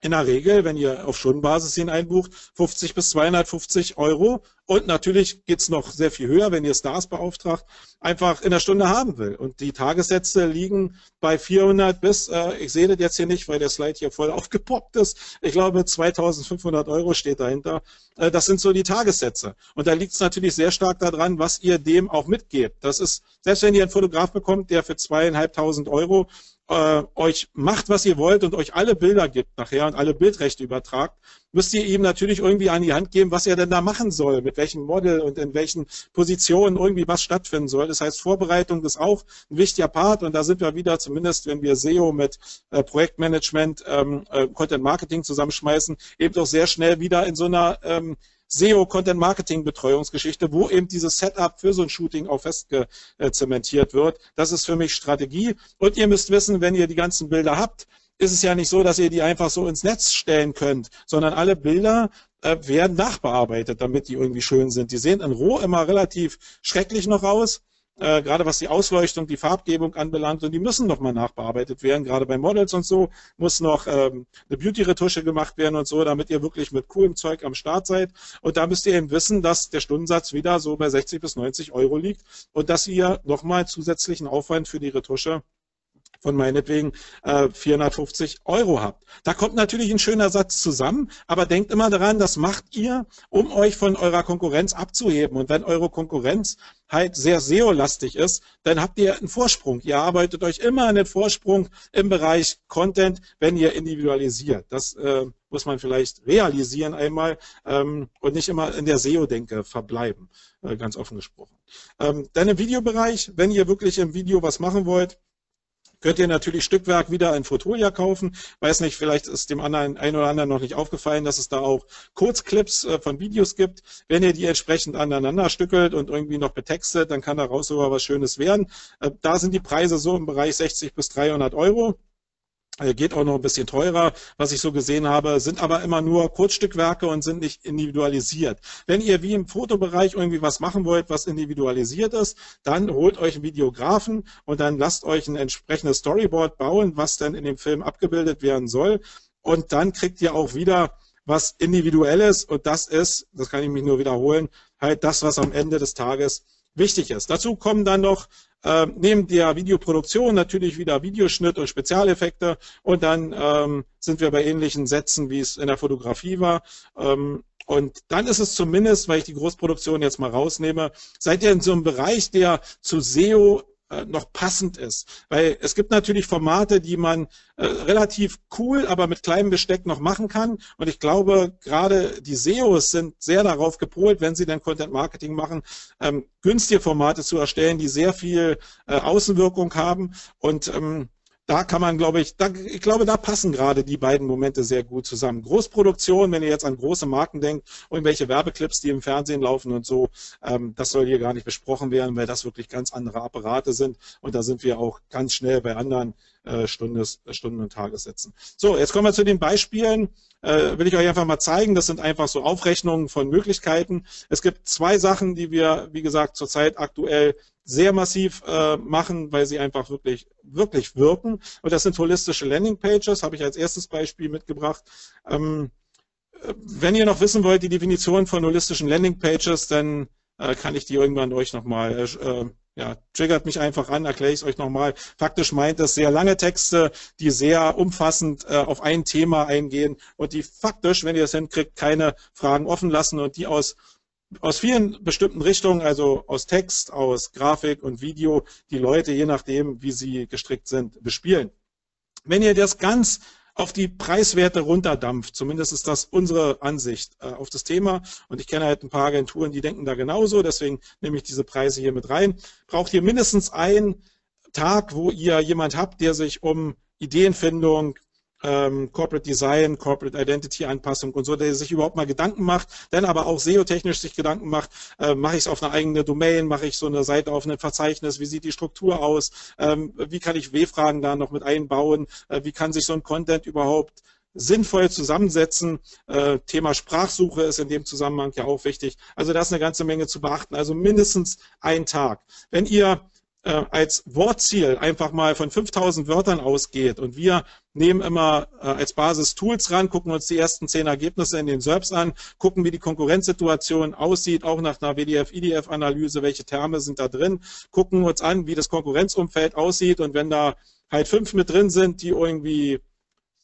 in der Regel, wenn ihr auf Stundenbasis ihn einbucht, 50 bis 250 Euro. Und natürlich geht's noch sehr viel höher, wenn ihr Stars beauftragt, einfach in der Stunde haben will. Und die Tagessätze liegen bei 400 bis, äh, ich sehe das jetzt hier nicht, weil der Slide hier voll aufgepoppt ist. Ich glaube, 2500 Euro steht dahinter. Äh, das sind so die Tagessätze. Und da liegt es natürlich sehr stark daran, was ihr dem auch mitgebt. Das ist, selbst wenn ihr einen Fotograf bekommt, der für zweieinhalbtausend Euro äh, euch macht, was ihr wollt und euch alle Bilder gibt nachher und alle Bildrechte übertragt, müsst ihr ihm natürlich irgendwie an die Hand geben, was er denn da machen soll, mit welchem Model und in welchen Positionen irgendwie was stattfinden soll. Das heißt, Vorbereitung ist auch ein wichtiger Part und da sind wir wieder, zumindest wenn wir SEO mit äh, Projektmanagement, ähm, äh, Content Marketing zusammenschmeißen, eben doch sehr schnell wieder in so einer ähm, SEO Content Marketing Betreuungsgeschichte, wo eben dieses Setup für so ein Shooting auch festgezementiert wird. Das ist für mich Strategie. Und ihr müsst wissen, wenn ihr die ganzen Bilder habt, ist es ja nicht so, dass ihr die einfach so ins Netz stellen könnt, sondern alle Bilder äh, werden nachbearbeitet, damit die irgendwie schön sind. Die sehen in Roh immer relativ schrecklich noch aus äh, gerade was die Ausleuchtung, die Farbgebung anbelangt. Und die müssen nochmal nachbearbeitet werden. Gerade bei Models und so muss noch ähm, eine Beauty-Retusche gemacht werden und so, damit ihr wirklich mit coolem Zeug am Start seid. Und da müsst ihr eben wissen, dass der Stundensatz wieder so bei 60 bis 90 Euro liegt und dass ihr nochmal zusätzlichen Aufwand für die Retusche von meinetwegen äh, 450 Euro habt. Da kommt natürlich ein schöner Satz zusammen, aber denkt immer daran, das macht ihr, um euch von eurer Konkurrenz abzuheben. Und wenn eure Konkurrenz halt sehr SEO-lastig ist, dann habt ihr einen Vorsprung. Ihr arbeitet euch immer einen Vorsprung im Bereich Content, wenn ihr individualisiert. Das äh, muss man vielleicht realisieren einmal ähm, und nicht immer in der SEO-Denke verbleiben, äh, ganz offen gesprochen. Ähm, dann im Videobereich, wenn ihr wirklich im Video was machen wollt, könnt ihr natürlich Stückwerk wieder in Fotolia kaufen. Weiß nicht, vielleicht ist dem anderen, ein oder anderen noch nicht aufgefallen, dass es da auch Kurzclips äh, von Videos gibt. Wenn ihr die entsprechend aneinander stückelt und irgendwie noch betextet, dann kann daraus sogar was Schönes werden. Äh, da sind die Preise so im Bereich 60 bis 300 Euro. Äh, geht auch noch ein bisschen teurer, was ich so gesehen habe, sind aber immer nur Kurzstückwerke und sind nicht individualisiert. Wenn ihr wie im Fotobereich irgendwie was machen wollt, was individualisiert ist, dann holt euch einen Videografen und dann lasst euch ein entsprechendes Storyboard bauen, was dann in dem Film abgebildet werden soll. Und dann kriegt ihr auch wieder was Individuelles und das ist, das kann ich mich nur wiederholen, halt das, was am Ende des Tages wichtig ist. Dazu kommen dann noch äh, neben der Videoproduktion natürlich wieder Videoschnitt und Spezialeffekte und dann ähm, sind wir bei ähnlichen Sätzen, wie es in der Fotografie war. Ähm, und dann ist es zumindest, weil ich die Großproduktion jetzt mal rausnehme, seid ihr in so einem Bereich, der zu SEO noch passend ist. Weil es gibt natürlich Formate, die man äh, relativ cool, aber mit kleinem Besteck noch machen kann. Und ich glaube, gerade die SEOs sind sehr darauf gepolt, wenn sie dann Content Marketing machen, ähm, günstige Formate zu erstellen, die sehr viel äh, Außenwirkung haben. Und ähm, da kann man, glaube ich, da, ich glaube, da passen gerade die beiden Momente sehr gut zusammen. Großproduktion, wenn ihr jetzt an große Marken denkt, irgendwelche Werbeclips, die im Fernsehen laufen und so, ähm, das soll hier gar nicht besprochen werden, weil das wirklich ganz andere Apparate sind. Und da sind wir auch ganz schnell bei anderen äh, Stundes, Stunden- und Tagessätzen. So, jetzt kommen wir zu den Beispielen. Äh, will ich euch einfach mal zeigen. Das sind einfach so Aufrechnungen von Möglichkeiten. Es gibt zwei Sachen, die wir, wie gesagt, zurzeit aktuell sehr massiv äh, machen, weil sie einfach wirklich, wirklich wirken. Und das sind holistische Landingpages, habe ich als erstes Beispiel mitgebracht. Ähm, äh, wenn ihr noch wissen wollt, die Definition von holistischen Landingpages, dann äh, kann ich die irgendwann euch nochmal äh, ja, triggert mich einfach an, erkläre ich es euch nochmal. Faktisch meint es sehr lange Texte, die sehr umfassend äh, auf ein Thema eingehen und die faktisch, wenn ihr es hinkriegt, keine Fragen offen lassen und die aus aus vielen bestimmten Richtungen, also aus Text, aus Grafik und Video, die Leute, je nachdem, wie sie gestrickt sind, bespielen. Wenn ihr das ganz auf die Preiswerte runterdampft. Zumindest ist das unsere Ansicht äh, auf das Thema. Und ich kenne halt ein paar Agenturen, die denken da genauso. Deswegen nehme ich diese Preise hier mit rein. Braucht ihr mindestens einen Tag, wo ihr jemand habt, der sich um Ideenfindung, ähm, Corporate Design, Corporate Identity Anpassung und so, der sich überhaupt mal Gedanken macht, dann aber auch SEO-technisch sich Gedanken macht, äh, mache ich es auf eine eigene Domain, mache ich so eine Seite auf ein Verzeichnis, wie sieht die Struktur aus, ähm, wie kann ich W-Fragen da noch mit einbauen, äh, wie kann sich so ein Content überhaupt sinnvoll zusammensetzen. Äh, Thema Sprachsuche ist in dem Zusammenhang ja auch wichtig. Also da ist eine ganze Menge zu beachten. Also mindestens ein Tag. Wenn ihr äh, als Wortziel einfach mal von 5000 Wörtern ausgeht und wir nehmen immer äh, als Basis Tools ran, gucken uns die ersten zehn Ergebnisse in den SERPs an, gucken, wie die Konkurrenzsituation aussieht, auch nach einer WDF-IDF-Analyse, welche Terme sind da drin, gucken uns an, wie das Konkurrenzumfeld aussieht und wenn da halt fünf mit drin sind, die irgendwie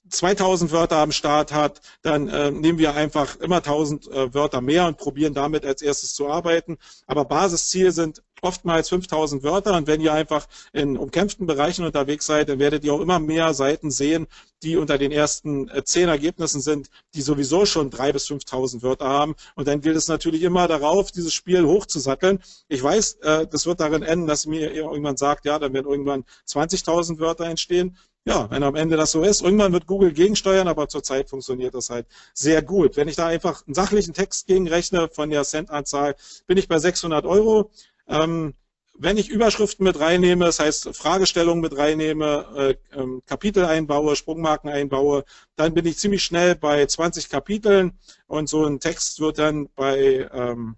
2000 Wörter am Start hat, dann äh, nehmen wir einfach immer 1000 äh, Wörter mehr und probieren damit als erstes zu arbeiten. Aber Basisziel sind oftmals 5000 Wörter und wenn ihr einfach in umkämpften Bereichen unterwegs seid, dann werdet ihr auch immer mehr Seiten sehen, die unter den ersten äh, zehn Ergebnissen sind, die sowieso schon 3.000 bis 5.000 Wörter haben. Und dann gilt es natürlich immer darauf, dieses Spiel hochzusatteln. Ich weiß, äh, das wird darin enden, dass mir irgendwann sagt, ja, dann werden irgendwann 20.000 Wörter entstehen ja, wenn am Ende das so ist, irgendwann wird Google gegensteuern, aber zurzeit funktioniert das halt sehr gut. Wenn ich da einfach einen sachlichen Text gegenrechne von der Cent-Anzahl, bin ich bei 600 Euro. Ähm, wenn ich Überschriften mit reinnehme, das heißt Fragestellungen mit reinnehme, äh, ähm, Kapitel einbaue, Sprungmarken einbaue, dann bin ich ziemlich schnell bei 20 Kapiteln und so ein Text wird dann bei ähm,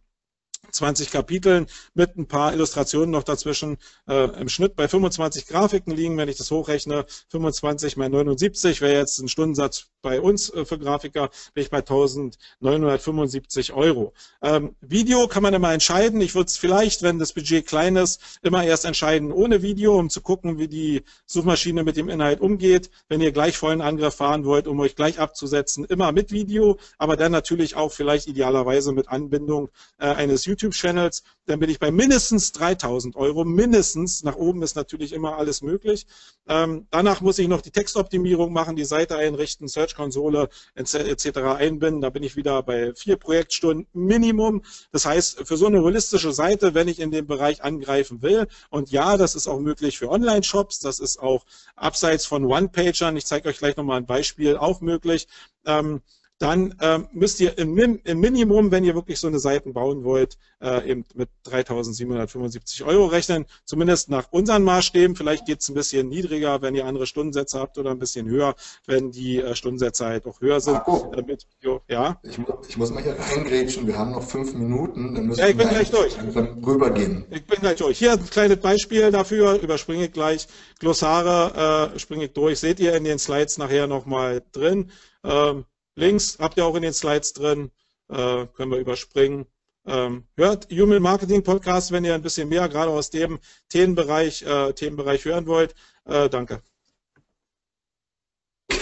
20 Kapiteln mit ein paar Illustrationen noch dazwischen äh, im Schnitt bei 25 Grafiken liegen. Wenn ich das hochrechne, 25 mal 79 wäre jetzt ein Stundensatz bei uns äh, für Grafiker, bin ich bei 1975 Euro. Ähm, Video kann man immer entscheiden. Ich würde es vielleicht, wenn das Budget klein ist, immer erst entscheiden ohne Video, um zu gucken, wie die Suchmaschine mit dem Inhalt umgeht. Wenn ihr gleich vollen Angriff fahren wollt, um euch gleich abzusetzen, immer mit Video, aber dann natürlich auch vielleicht idealerweise mit Anbindung äh, eines YouTube YouTube-Channels, dann bin ich bei mindestens 3000 Euro, mindestens. Nach oben ist natürlich immer alles möglich. Ähm, danach muss ich noch die Textoptimierung machen, die Seite einrichten, Search-Konsole etc. einbinden. Da bin ich wieder bei vier Projektstunden Minimum. Das heißt, für so eine holistische Seite, wenn ich in dem Bereich angreifen will, und ja, das ist auch möglich für Online-Shops, das ist auch abseits von One-Pagern, ich zeige euch gleich nochmal ein Beispiel, auch möglich. Ähm, dann ähm, müsst ihr im, im, Minimum, wenn ihr wirklich so eine Seite bauen wollt, äh, eben mit 3.775 Euro rechnen. Zumindest nach unseren Maßstäben. Vielleicht geht es ein bisschen niedriger, wenn ihr andere Stundensätze habt oder ein bisschen höher, wenn die äh, Stundensätze halt auch höher sind. Marco, äh, mit, jo, ja? Ich, ich, muss mal hier reingrätschen. Wir haben noch fünf Minuten. Dann müssen ja, ich bin gleich durch. Rübergehen. Ich bin gleich durch. Hier ein kleines Beispiel dafür. Überspringe ich gleich. Glossare äh, springe ich durch. Seht ihr in den Slides nachher nochmal drin. Ähm, Links habt ihr auch in den Slides drin, äh, können wir überspringen. Ähm, hört Human Marketing Podcast, wenn ihr ein bisschen mehr gerade aus dem Themenbereich, äh, Themenbereich hören wollt. Äh, danke.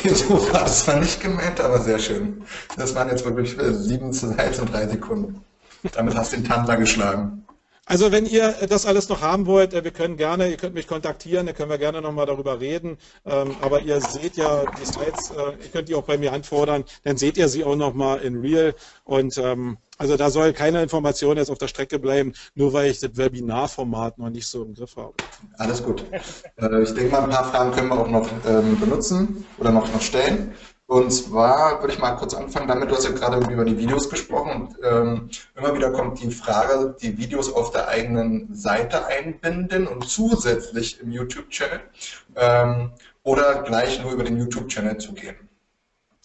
So war das zwar nicht gemeint, aber sehr schön. Das waren jetzt wirklich äh, sieben Slides und drei Sekunden. Damit hast du den Tandler geschlagen. Also wenn ihr das alles noch haben wollt, äh, wir können gerne, ihr könnt mich kontaktieren, da können wir gerne nochmal darüber reden. Ähm, aber ihr seht ja die Slides, äh, ihr könnt die auch bei mir anfordern, dann seht ihr sie auch nochmal in Real. Und ähm, also da soll keine Information jetzt auf der Strecke bleiben, nur weil ich das Webinarformat noch nicht so im Griff habe. Alles gut. Äh, ich denke mal, ein paar Fragen können wir auch noch ähm, benutzen oder noch, noch stellen. Und zwar würde ich mal kurz anfangen damit, du hast ja gerade über die Videos gesprochen und ähm, immer wieder kommt die Frage, die Videos auf der eigenen Seite einbinden und zusätzlich im YouTube-Channel ähm, oder gleich nur über den YouTube-Channel zu gehen.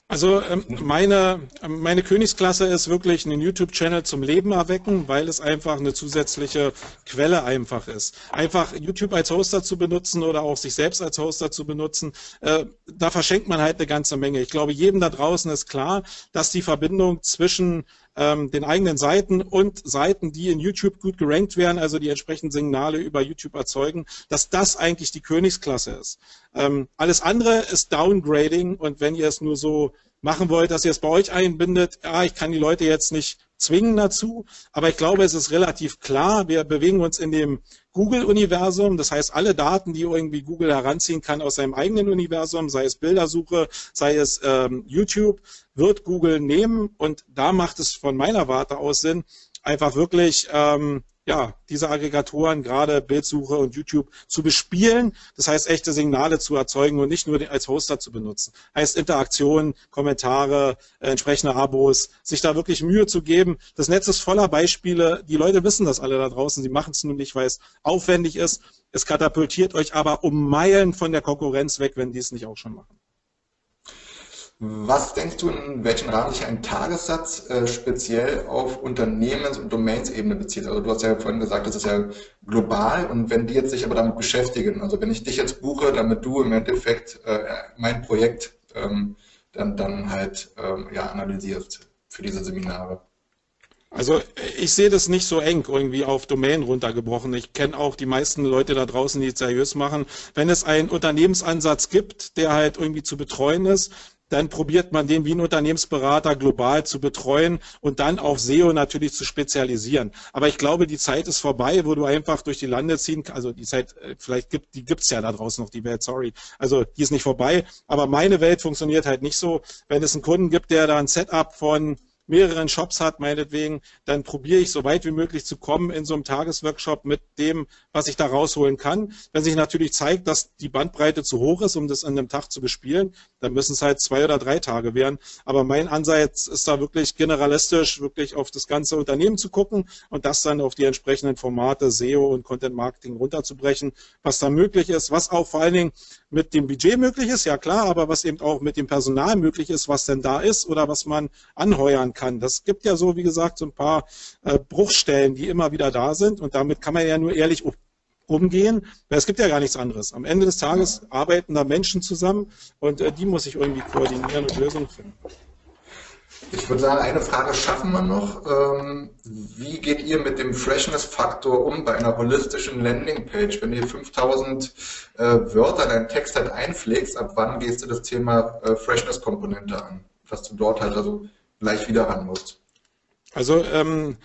Also ähm, meine, meine Königsklasse ist wirklich einen YouTube-Channel zum Leben erwecken, weil es einfach eine zusätzliche Quelle einfach ist. Einfach YouTube als Hoster zu benutzen oder auch sich selbst als Hoster zu benutzen, äh, da verschenkt man halt eine ganze Menge. Ich glaube, jedem da draußen ist klar, dass die Verbindung zwischen ähm, den eigenen Seiten und Seiten, die in YouTube gut gerankt werden, also die entsprechenden Signale über YouTube erzeugen, dass das eigentlich die Königsklasse ist. Ähm, alles andere ist Downgrading und wenn ihr es nur so machen wollt, dass ihr es bei euch einbindet, ja, ich kann die Leute jetzt nicht zwingen dazu, aber ich glaube, es ist relativ klar, wir bewegen uns in dem Google-Universum, das heißt alle Daten, die irgendwie Google heranziehen kann aus seinem eigenen Universum, sei es Bildersuche, sei es ähm, YouTube, wird Google nehmen. Und da macht es von meiner Warte aus Sinn, einfach wirklich ähm, ja, diese Aggregatoren, gerade Bildsuche und YouTube, zu bespielen. Das heißt, echte Signale zu erzeugen und nicht nur als Hoster zu benutzen. Heißt Interaktion, Kommentare, äh, entsprechende Abos, sich da wirklich Mühe zu geben. Das Netz ist voller Beispiele. Die Leute wissen das alle da draußen. Sie machen es nur nicht, weil es aufwendig ist. Es katapultiert euch aber um Meilen von der Konkurrenz weg, wenn die es nicht auch schon machen. Was denkst du, in welchen Rahmen sich ein Tagessatz äh, speziell auf Unternehmens- und Domainsebene bezieht? Also du hast ja vorhin gesagt, das ist ja global und wenn die jetzt sich aber damit beschäftigen, also wenn ich dich jetzt buche, damit du im Endeffekt äh, mein Projekt ähm, dann, dann halt ähm, ja, analysierst für diese Seminare. Also ich sehe das nicht so eng irgendwie auf Domain runtergebrochen. Ich kenne auch die meisten Leute da draußen, die es seriös machen. Wenn es einen Unternehmensansatz gibt, der halt irgendwie zu betreuen ist, dann probiert man den wie ein Unternehmensberater global zu betreuen und dann auf SEO natürlich zu spezialisieren. Aber ich glaube, die Zeit ist vorbei, wo du einfach durch die Lande ziehen kannst. Also die Zeit, äh, vielleicht gibt, die gibt's ja da draußen noch, die Welt, sorry. Also die ist nicht vorbei. Aber meine Welt funktioniert halt nicht so. Wenn es einen Kunden gibt, der da ein Setup von mehreren Shops hat, meinetwegen, dann probiere ich so weit wie möglich zu kommen in so einem Tagesworkshop mit dem, was ich da rausholen kann. Wenn sich natürlich zeigt, dass die Bandbreite zu hoch ist, um das an einem Tag zu bespielen, dann müssen es halt zwei oder drei Tage werden. Aber mein Ansatz ist da wirklich generalistisch, wirklich auf das ganze Unternehmen zu gucken und das dann auf die entsprechenden Formate SEO und Content Marketing runterzubrechen, was da möglich ist, was auch vor allen Dingen mit dem Budget möglich ist, ja klar, aber was eben auch mit dem Personal möglich ist, was denn da ist oder was man anheuern kann. Das gibt ja so, wie gesagt, so ein paar äh, Bruchstellen, die immer wieder da sind und damit kann man ja nur ehrlich umgehen, weil es gibt ja gar nichts anderes. Am Ende des Tages arbeiten da Menschen zusammen und äh, die muss ich irgendwie koordinieren und Lösungen finden. Ich würde sagen, eine Frage schaffen wir noch. Ähm, wie geht ihr mit dem Freshness-Faktor um bei einer holistischen Landingpage? Wenn ihr 5000 äh, Wörter in einen Text halt einpflegst, ab wann gehst du das Thema äh, Freshness-Komponente an? Was du dort halt also gleich wieder ran musst. Also ähm,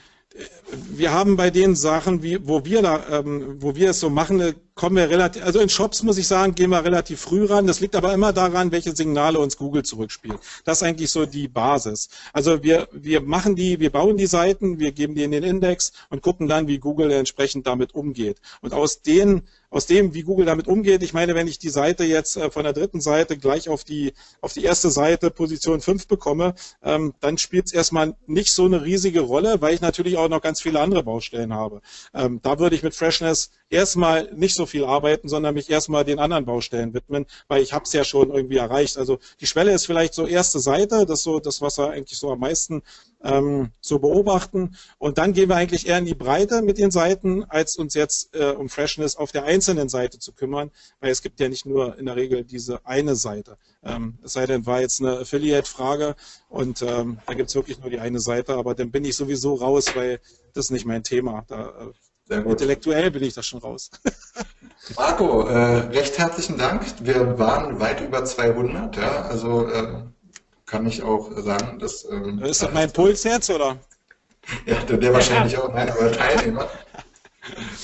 wir haben bei den Sachen, wie, wo wir da, ähm, wo wir es so machen, kommen wir relativ, also in Shops muss ich sagen, gehen wir relativ früh ran. Das liegt aber immer daran, welche Signale uns Google zurückspielt. Das ist eigentlich so die Basis. Also wir, wir machen die, wir bauen die Seiten, wir geben die in den Index und gucken dann, wie Google entsprechend damit umgeht. Und aus den aus dem, wie Google damit umgeht. Ich meine, wenn ich die Seite jetzt äh, von der dritten Seite gleich auf die, auf die erste Seite Position 5 bekomme, ähm, dann spielt es erstmal nicht so eine riesige Rolle, weil ich natürlich auch noch ganz viele andere Baustellen habe. Ähm, da würde ich mit Freshness erstmal nicht so viel arbeiten, sondern mich erstmal den anderen Baustellen widmen, weil ich habe es ja schon irgendwie erreicht. Also die Schwelle ist vielleicht so erste Seite, das ist so das, was er eigentlich so am meisten ähm, so beobachten. Und dann gehen wir eigentlich eher in die Breite mit den Seiten, als uns jetzt äh, um Freshness auf der einzelnen Seite zu kümmern, weil es gibt ja nicht nur in der Regel diese eine Seite. Ähm, es sei denn, war jetzt eine Affiliate-Frage und ähm, da gibt es wirklich nur die eine Seite, aber dann bin ich sowieso raus, weil das ist nicht mein Thema. Da, äh, intellektuell bin ich da schon raus. Marco, äh, recht herzlichen Dank. Wir waren weit über 200, ja, also äh, kann ich auch sagen, dass. Ähm, ist das mein Puls jetzt, oder? Ja, der, der wahrscheinlich auch, nein, aber Teilnehmer.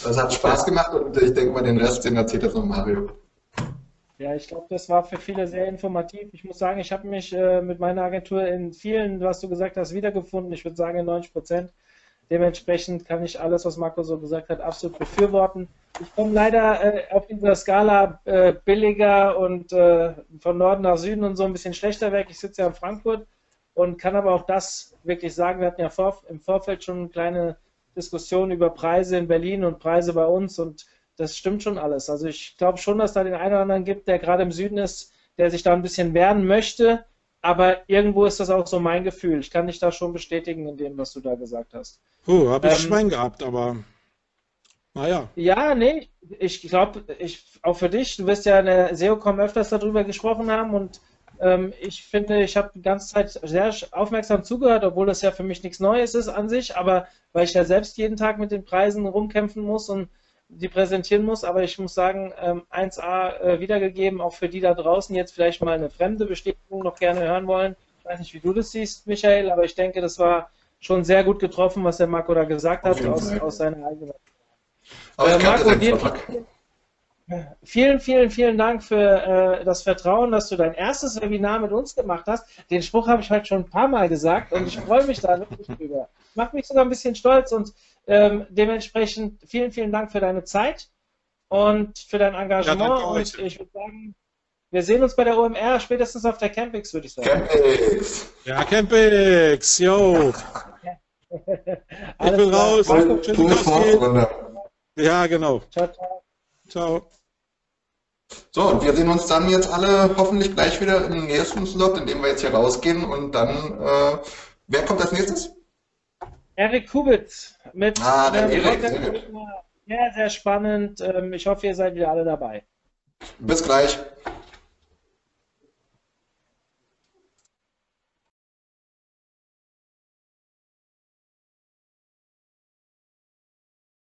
Das hat Spaß gemacht und ich denke mal, den Rest, den erzählt jetzt noch Mario. Ja, ich glaube, das war für viele sehr informativ. Ich muss sagen, ich habe mich äh, mit meiner Agentur in vielen, was du gesagt hast, wiedergefunden. Ich würde sagen, in 90 Prozent. Dementsprechend kann ich alles, was Marco so gesagt hat, absolut befürworten. Ich komme leider äh, auf dieser Skala äh, billiger und äh, von Norden nach Süden und so ein bisschen schlechter weg. Ich sitze ja in Frankfurt und kann aber auch das wirklich sagen. Wir hatten ja vor, im Vorfeld schon eine kleine Diskussion über Preise in Berlin und Preise bei uns und das stimmt schon alles. Also ich glaube schon, dass da den einen oder anderen gibt, der gerade im Süden ist, der sich da ein bisschen wehren möchte aber irgendwo ist das auch so mein Gefühl. Ich kann dich da schon bestätigen in dem, was du da gesagt hast. Oh, habe ich ähm, Schwein gehabt, aber naja. Ja, nee, ich glaube, ich, auch für dich, du wirst ja in der SEOCom öfters darüber gesprochen haben und ähm, ich finde, ich habe die ganze Zeit sehr aufmerksam zugehört, obwohl das ja für mich nichts Neues ist an sich, aber weil ich ja selbst jeden Tag mit den Preisen rumkämpfen muss und die präsentieren muss, aber ich muss sagen, ähm, 1A äh, wiedergegeben, auch für die da draußen jetzt vielleicht mal eine fremde Bestätigung noch gerne hören wollen. Ich weiß nicht, wie du das siehst, Michael, aber ich denke, das war schon sehr gut getroffen, was der Marco da gesagt hat, aus, aus, seiner eigenen. Äh, Marco, dir, vielen, vielen, vielen Dank für äh, das Vertrauen, dass du dein erstes Webinar mit uns gemacht hast. Den Spruch habe ich heute schon ein paar Mal gesagt und ich freue mich da wirklich drüber. Macht mich sogar ein bisschen stolz und ähm, dementsprechend vielen, vielen Dank für deine Zeit und für dein Engagement. Ja, und ich würde sagen, wir sehen uns bei der OMR spätestens auf der Campix, würde ich sagen. Campix! Ja, Campix, yo! ich bin raus. Schön, ja, genau. Ciao, ciao. Ciao. So, und wir sehen uns dann jetzt alle hoffentlich gleich wieder im nächsten Slot, in dem wir jetzt hier rausgehen. Und dann, äh, wer kommt als nächstes? Erik Kubitz mit ah, der Erik, sehr, sehr spannend. Ähm, ich hoffe, ihr seid wieder alle dabei. Bis gleich.